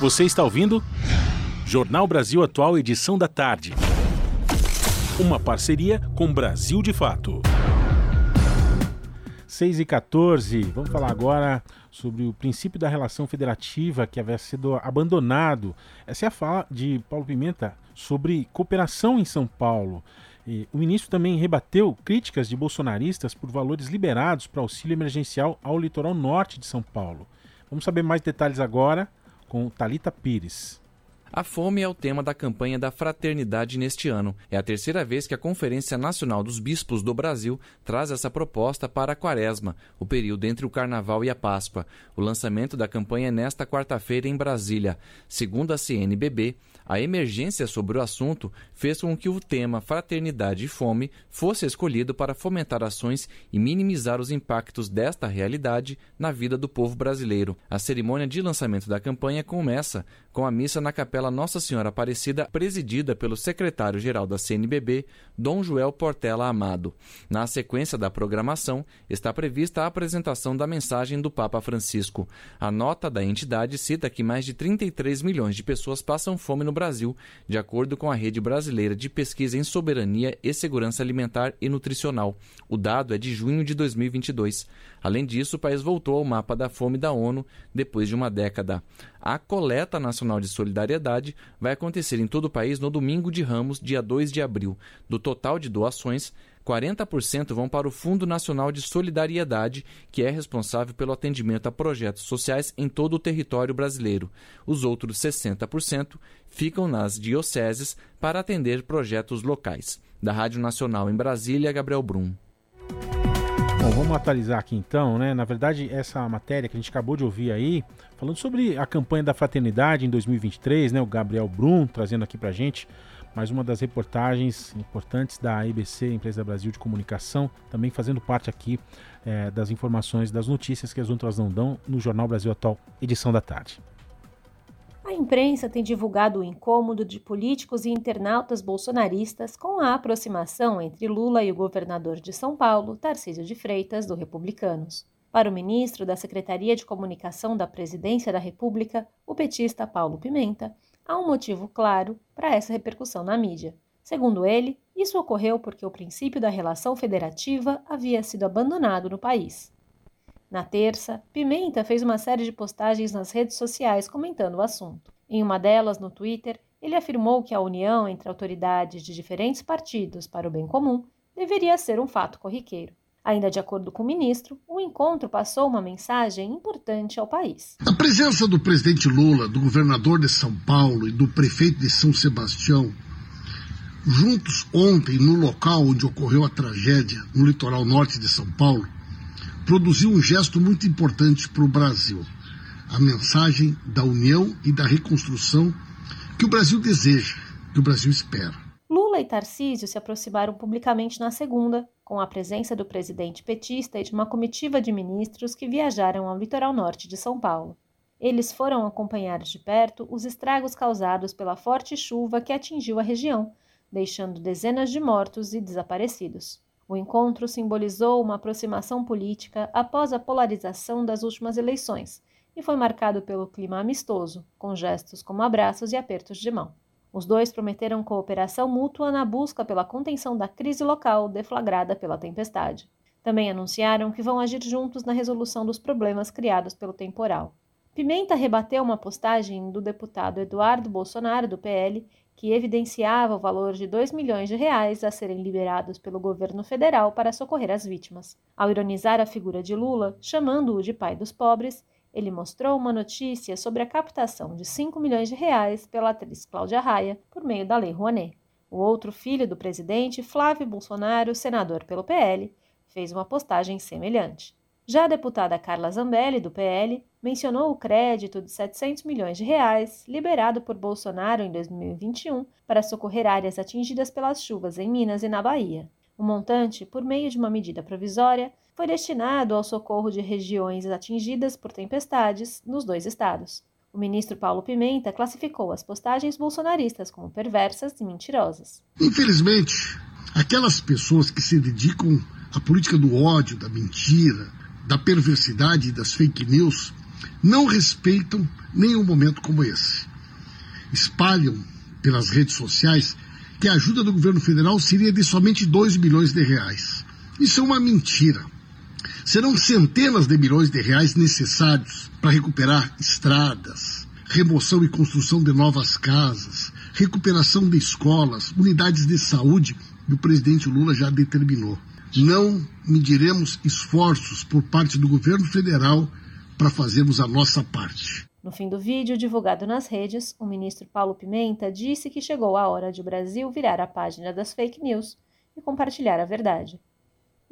Você está ouvindo? Jornal Brasil Atual, edição da tarde. Uma parceria com Brasil de Fato. 6 e 14, vamos falar agora sobre o princípio da relação federativa que havia sido abandonado. Essa é a fala de Paulo Pimenta sobre cooperação em São Paulo. E o ministro também rebateu críticas de bolsonaristas por valores liberados para auxílio emergencial ao litoral norte de São Paulo. Vamos saber mais detalhes agora com Talita Pires. A fome é o tema da campanha da fraternidade neste ano. É a terceira vez que a Conferência Nacional dos Bispos do Brasil traz essa proposta para a Quaresma, o período entre o Carnaval e a Páscoa. O lançamento da campanha é nesta quarta-feira em Brasília. Segundo a CNBB, a emergência sobre o assunto fez com que o tema Fraternidade e Fome fosse escolhido para fomentar ações e minimizar os impactos desta realidade na vida do povo brasileiro. A cerimônia de lançamento da campanha começa com a missa na Capela Nossa Senhora Aparecida, presidida pelo secretário-geral da CNBB, Dom Joel Portela Amado. Na sequência da programação, está prevista a apresentação da mensagem do Papa Francisco. A nota da entidade cita que mais de 33 milhões de pessoas passam fome no Brasil, de acordo com a Rede Brasileira de Pesquisa em Soberania e Segurança Alimentar e Nutricional. O dado é de junho de 2022. Além disso, o país voltou ao mapa da fome da ONU depois de uma década. A coleta nacional de solidariedade vai acontecer em todo o país no domingo de Ramos, dia 2 de abril. Do total de doações, 40% vão para o Fundo Nacional de Solidariedade, que é responsável pelo atendimento a projetos sociais em todo o território brasileiro. Os outros 60% ficam nas dioceses para atender projetos locais. Da Rádio Nacional em Brasília, Gabriel Brum. Bom, vamos atualizar aqui então, né? Na verdade, essa matéria que a gente acabou de ouvir aí, falando sobre a campanha da fraternidade em 2023, né? O Gabriel Brum trazendo aqui pra gente mais uma das reportagens importantes da ABC, Empresa Brasil de Comunicação, também fazendo parte aqui é, das informações, das notícias que as outras não dão no Jornal Brasil Atual, edição da tarde. A imprensa tem divulgado o incômodo de políticos e internautas bolsonaristas com a aproximação entre Lula e o governador de São Paulo, Tarcísio de Freitas, do Republicanos. Para o ministro da Secretaria de Comunicação da Presidência da República, o petista Paulo Pimenta, há um motivo claro para essa repercussão na mídia. Segundo ele, isso ocorreu porque o princípio da relação federativa havia sido abandonado no país. Na terça, Pimenta fez uma série de postagens nas redes sociais comentando o assunto. Em uma delas, no Twitter, ele afirmou que a união entre autoridades de diferentes partidos para o bem comum deveria ser um fato corriqueiro. Ainda de acordo com o ministro, o encontro passou uma mensagem importante ao país. A presença do presidente Lula, do governador de São Paulo e do prefeito de São Sebastião, juntos ontem no local onde ocorreu a tragédia, no litoral norte de São Paulo, produziu um gesto muito importante para o Brasil. A mensagem da união e da reconstrução que o Brasil deseja, que o Brasil espera. Lula e Tarcísio se aproximaram publicamente na segunda, com a presença do presidente petista e de uma comitiva de ministros que viajaram ao litoral norte de São Paulo. Eles foram acompanhar de perto os estragos causados pela forte chuva que atingiu a região, deixando dezenas de mortos e desaparecidos. O encontro simbolizou uma aproximação política após a polarização das últimas eleições e foi marcado pelo clima amistoso, com gestos como abraços e apertos de mão. Os dois prometeram cooperação mútua na busca pela contenção da crise local deflagrada pela tempestade. Também anunciaram que vão agir juntos na resolução dos problemas criados pelo temporal. Pimenta rebateu uma postagem do deputado Eduardo Bolsonaro, do PL, que evidenciava o valor de 2 milhões de reais a serem liberados pelo governo federal para socorrer as vítimas. Ao ironizar a figura de Lula, chamando-o de pai dos pobres, ele mostrou uma notícia sobre a captação de 5 milhões de reais pela atriz Cláudia Raia por meio da Lei Rouanet. O outro filho do presidente, Flávio Bolsonaro, senador pelo PL, fez uma postagem semelhante. Já a deputada Carla Zambelli, do PL, mencionou o crédito de 700 milhões de reais liberado por Bolsonaro em 2021 para socorrer áreas atingidas pelas chuvas em Minas e na Bahia. O montante, por meio de uma medida provisória, foi destinado ao socorro de regiões atingidas por tempestades nos dois estados. O ministro Paulo Pimenta classificou as postagens bolsonaristas como perversas e mentirosas. Infelizmente, aquelas pessoas que se dedicam à política do ódio, da mentira, da perversidade e das fake news não respeitam nenhum momento como esse. Espalham pelas redes sociais que a ajuda do governo federal seria de somente 2 bilhões de reais. Isso é uma mentira. Serão centenas de milhões de reais necessários para recuperar estradas, remoção e construção de novas casas, recuperação de escolas, unidades de saúde e o presidente Lula já determinou. Não mediremos esforços por parte do governo federal para fazermos a nossa parte. No fim do vídeo divulgado nas redes, o ministro Paulo Pimenta disse que chegou a hora de o Brasil virar a página das fake news e compartilhar a verdade.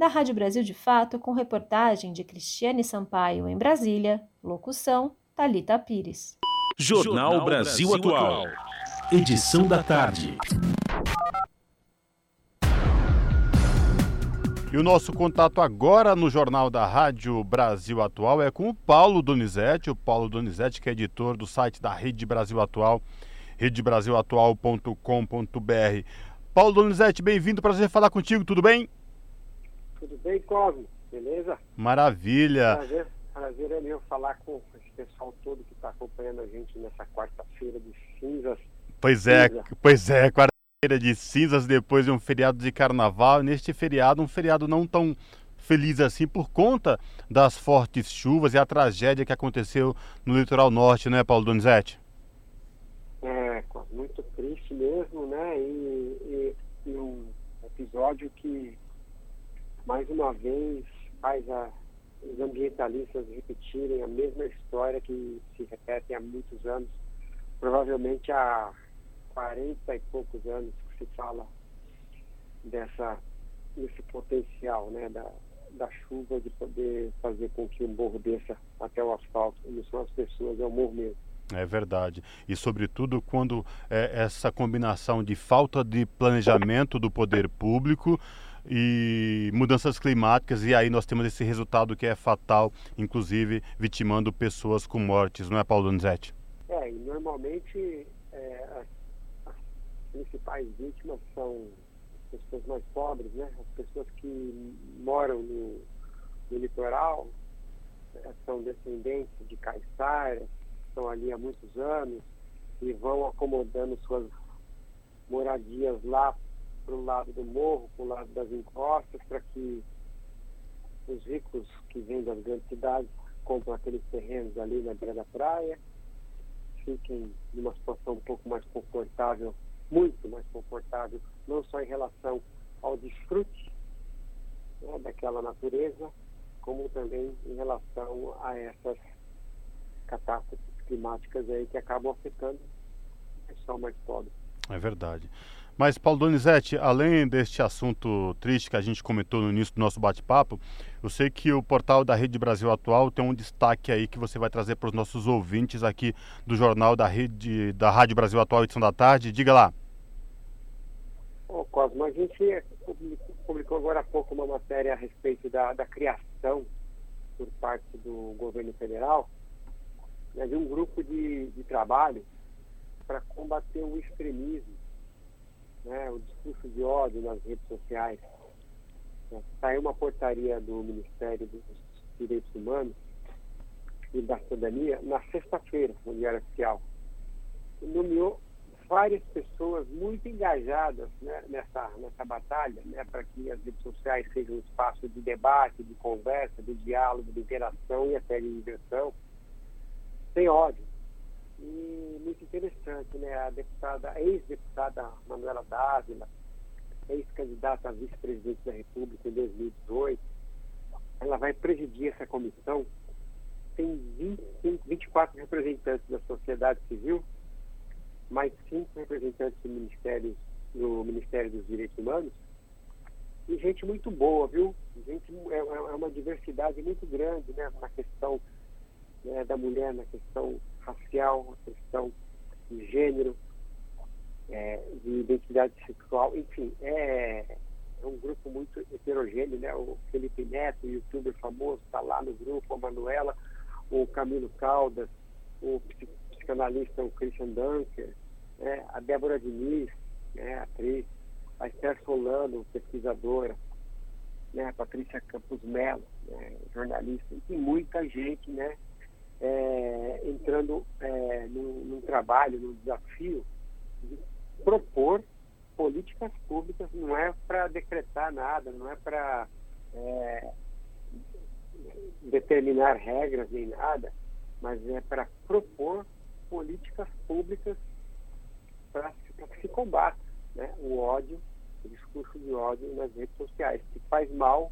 Da Rádio Brasil de Fato, com reportagem de Cristiane Sampaio em Brasília, locução Talita Pires. Jornal Brasil Atual. Edição da tarde. E o nosso contato agora no Jornal da Rádio Brasil Atual é com o Paulo Donizete, o Paulo Donizete que é editor do site da Rede Brasil Atual, redebrasilatual.com.br. Paulo Donizete, bem-vindo, prazer falar contigo, tudo bem? Tudo bem, Cosme, beleza? Maravilha. Prazer, prazer é meu falar com esse pessoal todo que está acompanhando a gente nessa quarta-feira de cinzas. Pois é, Cinza. pois é, quarta de cinzas depois de um feriado de carnaval. Neste feriado, um feriado não tão feliz assim por conta das fortes chuvas e a tragédia que aconteceu no litoral norte, né, Paulo Donizete? É, muito triste mesmo, né? E, e, e um episódio que, mais uma vez, faz a, os ambientalistas repetirem a mesma história que se repete há muitos anos, provavelmente há 40 e poucos anos que se fala dessa, desse potencial né, da, da chuva de poder fazer com que um morro desça até o asfalto. Não são as pessoas, é o morro mesmo. É verdade. E, sobretudo, quando é, essa combinação de falta de planejamento do poder público e mudanças climáticas, e aí nós temos esse resultado que é fatal, inclusive vitimando pessoas com mortes, não é, Paulo Donizete? É, e normalmente é, principais vítimas são as pessoas mais pobres, né? As pessoas que moram no, no litoral, né? são descendentes de caiçaras, estão ali há muitos anos e vão acomodando suas moradias lá para o lado do morro, para o lado das encostas, para que os ricos que vêm das grandes cidades compram aqueles terrenos ali na beira da praia, fiquem numa situação um pouco mais confortável muito mais confortável, não só em relação ao desfrute né, daquela natureza, como também em relação a essas catástrofes climáticas aí que acabam afetando o pessoal mais pobre. É verdade. Mas, Paulo Donizete, além deste assunto triste que a gente comentou no início do nosso bate-papo, eu sei que o portal da Rede Brasil Atual tem um destaque aí que você vai trazer para os nossos ouvintes aqui do jornal da Rede da Rádio Brasil Atual, edição da tarde. Diga lá. Ô, Cosmo, a gente publicou agora há pouco uma matéria a respeito da, da criação por parte do governo federal né, de um grupo de, de trabalho para combater o extremismo, né, o discurso de ódio nas redes sociais. Saiu uma portaria do Ministério dos Direitos Humanos e da Cidadania na sexta-feira, no Diário Oficial. Nomeou várias pessoas muito engajadas né, nessa, nessa batalha, né, para que as redes sociais sejam um espaço de debate, de conversa, de diálogo, de interação e até de diversão, sem ódio. E muito interessante, né, a deputada, ex-deputada Manuela Dávila, ex-candidata a vice-presidente da República em 2018, ela vai presidir essa comissão. Tem 25, 24 representantes da sociedade civil mais cinco representantes do Ministério, do Ministério dos Direitos Humanos, e gente muito boa, viu? Gente, é, é, é uma diversidade muito grande né, na questão né, da mulher, na questão racial, na questão de gênero, é, de identidade sexual, enfim, é, é, um grupo muito heterogêneo, né? O Felipe Neto, youtuber famoso, está lá no grupo, a Manuela, o Camilo Caldas, o psicanalista o Christian Dunker, né, a Débora Diniz, né, atriz, a Esther Solano, pesquisadora, né, a Patrícia Campos Melo, né, jornalista, e muita gente né, é, entrando é, num, num trabalho, num desafio de propor políticas públicas, não é para decretar nada, não é para é, determinar regras nem nada, mas é para propor políticas públicas para que se combata né, o ódio o discurso de ódio nas redes sociais, que faz mal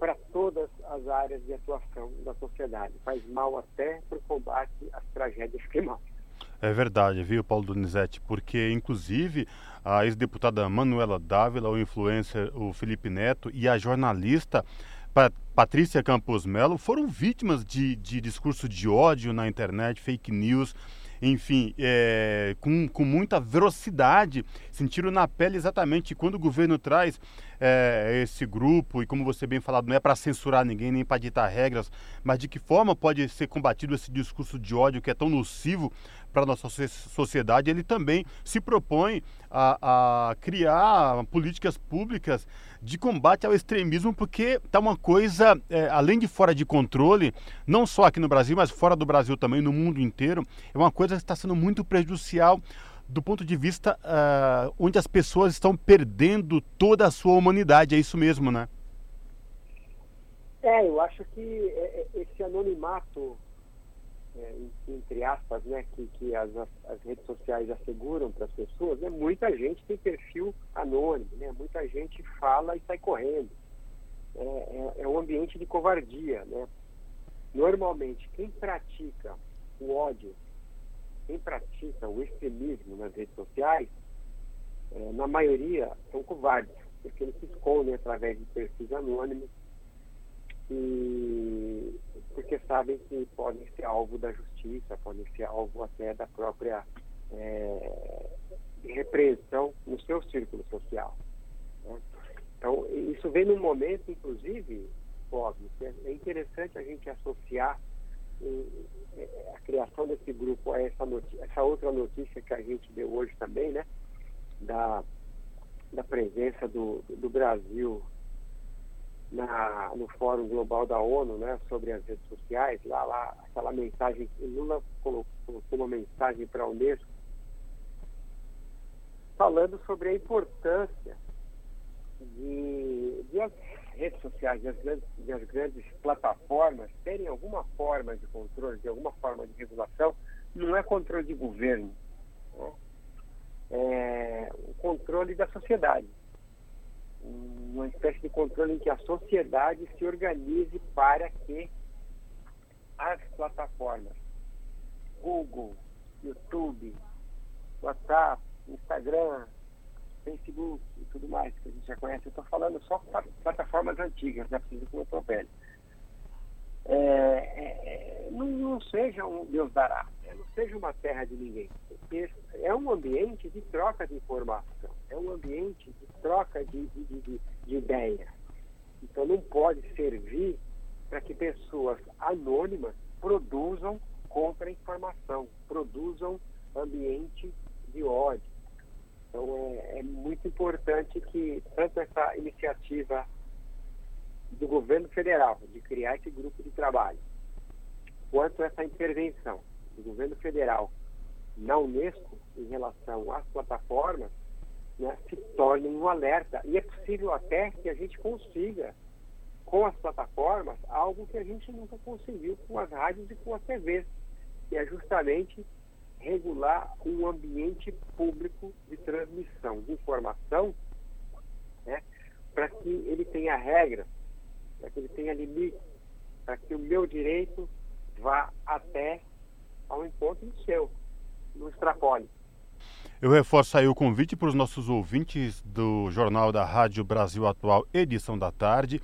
para todas as áreas de atuação da sociedade, faz mal até para o combate às tragédias climáticas. É verdade, viu, Paulo Donizete? Porque, inclusive, a ex-deputada Manuela Dávila, o influencer, o Felipe Neto e a jornalista Patrícia Campos Melo foram vítimas de, de discurso de ódio na internet, fake news, enfim, é, com, com muita velocidade, sentiram na pele exatamente quando o governo traz é, esse grupo, e como você bem falado, não é para censurar ninguém nem para ditar regras, mas de que forma pode ser combatido esse discurso de ódio que é tão nocivo para a nossa sociedade, ele também se propõe a, a criar políticas públicas de combate ao extremismo, porque está uma coisa, é, além de fora de controle, não só aqui no Brasil, mas fora do Brasil também, no mundo inteiro, é uma coisa que está sendo muito prejudicial do ponto de vista uh, onde as pessoas estão perdendo toda a sua humanidade. É isso mesmo, né? É, eu acho que é, é, esse anonimato é, entre aspas, né, que, que as, as redes sociais asseguram para as pessoas, né, muita gente tem perfil anônimo, né, muita gente fala e sai correndo. É, é, é um ambiente de covardia. Né? Normalmente, quem pratica o ódio, quem pratica o extremismo nas redes sociais, é, na maioria são covardes, porque eles se escondem através de perfis anônimos e porque sabem que podem ser alvo da justiça, podem ser alvo até da própria é, repreensão no seu círculo social. Né? Então, isso vem num momento, inclusive, que é interessante a gente associar é, a criação desse grupo a essa, notícia, essa outra notícia que a gente deu hoje também, né? Da, da presença do, do Brasil na, no Fórum Global da ONU, né, sobre as redes sociais, lá, lá aquela mensagem, Lula colocou, colocou uma mensagem para a Unesco falando sobre a importância de, de as redes sociais, de as, grandes, de as grandes plataformas terem alguma forma de controle, de alguma forma de regulação, não é controle de governo, né? é o controle da sociedade uma espécie de controle em que a sociedade se organize para que as plataformas Google, YouTube, WhatsApp, Instagram, Facebook e tudo mais que a gente já conhece, eu estou falando só plataformas antigas, né, preciso que eu pele. É, é, não, não seja um Deus dará, não seja uma terra de ninguém. É um ambiente de troca de informação, é um ambiente de troca de, de, de, de ideias. Então não pode servir para que pessoas anônimas produzam contra-informação, produzam ambiente de ódio. Então é, é muito importante que tanto essa iniciativa do governo federal de criar esse grupo de trabalho, quanto essa intervenção do governo federal na Unesco em relação às plataformas, né, se torne um alerta. E é possível até que a gente consiga, com as plataformas, algo que a gente nunca conseguiu com as rádios e com as TVs, que é justamente regular um ambiente público de transmissão de informação né, para que ele tenha regras, para que ele tenha limites, para que o meu direito vá até ao encontro do seu, não extrapole. Eu reforço aí o convite para os nossos ouvintes do Jornal da Rádio Brasil Atual, edição da tarde,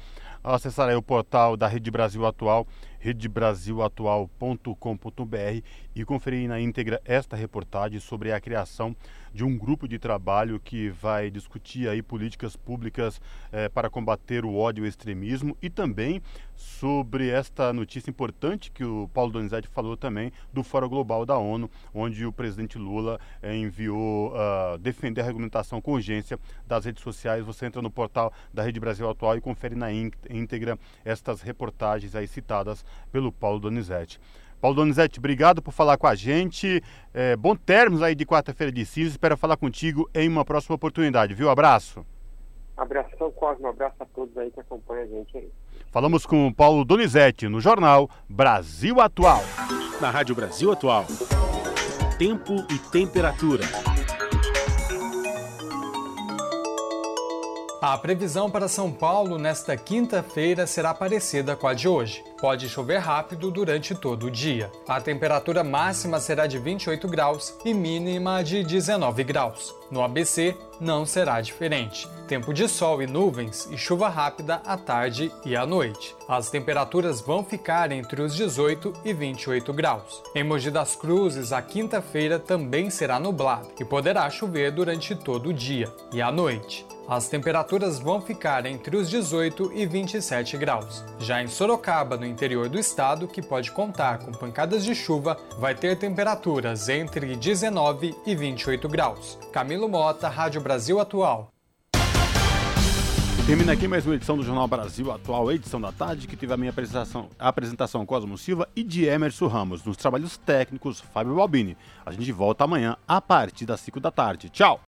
acessar aí o portal da Rede Brasil Atual redebrasilatual.com.br e conferir na íntegra esta reportagem sobre a criação de um grupo de trabalho que vai discutir aí políticas públicas eh, para combater o ódio e o extremismo e também sobre esta notícia importante que o Paulo Donizete falou também do Fórum Global da ONU, onde o presidente Lula eh, enviou uh, defender a regulamentação com urgência das redes sociais. Você entra no portal da Rede Brasil Atual e confere na íntegra estas reportagens aí citadas pelo Paulo Donizete. Paulo Donizete, obrigado por falar com a gente. É, bom termos aí de quarta-feira de cinza. Espero falar contigo em uma próxima oportunidade, viu? Abraço. Abração, Cosmo. Abraço a todos aí que acompanham a gente aí. Falamos com o Paulo Donizete no jornal Brasil Atual. Na Rádio Brasil Atual. Tempo e temperatura. A previsão para São Paulo nesta quinta-feira será parecida com a de hoje. Pode chover rápido durante todo o dia. A temperatura máxima será de 28 graus e mínima de 19 graus. No ABC, não será diferente. Tempo de sol e nuvens e chuva rápida à tarde e à noite. As temperaturas vão ficar entre os 18 e 28 graus. Em Mogi das Cruzes, a quinta-feira também será nublada e poderá chover durante todo o dia e à noite. As temperaturas vão ficar entre os 18 e 27 graus. Já em Sorocaba, no interior do estado, que pode contar com pancadas de chuva, vai ter temperaturas entre 19 e 28 graus. Camilo Mota, Rádio Brasil Atual. Termina aqui mais uma edição do Jornal Brasil Atual, edição da tarde, que teve a minha apresentação, a apresentação Cosmo Silva e de Emerson Ramos. Nos trabalhos técnicos, Fábio Balbini. A gente volta amanhã a partir das 5 da tarde. Tchau!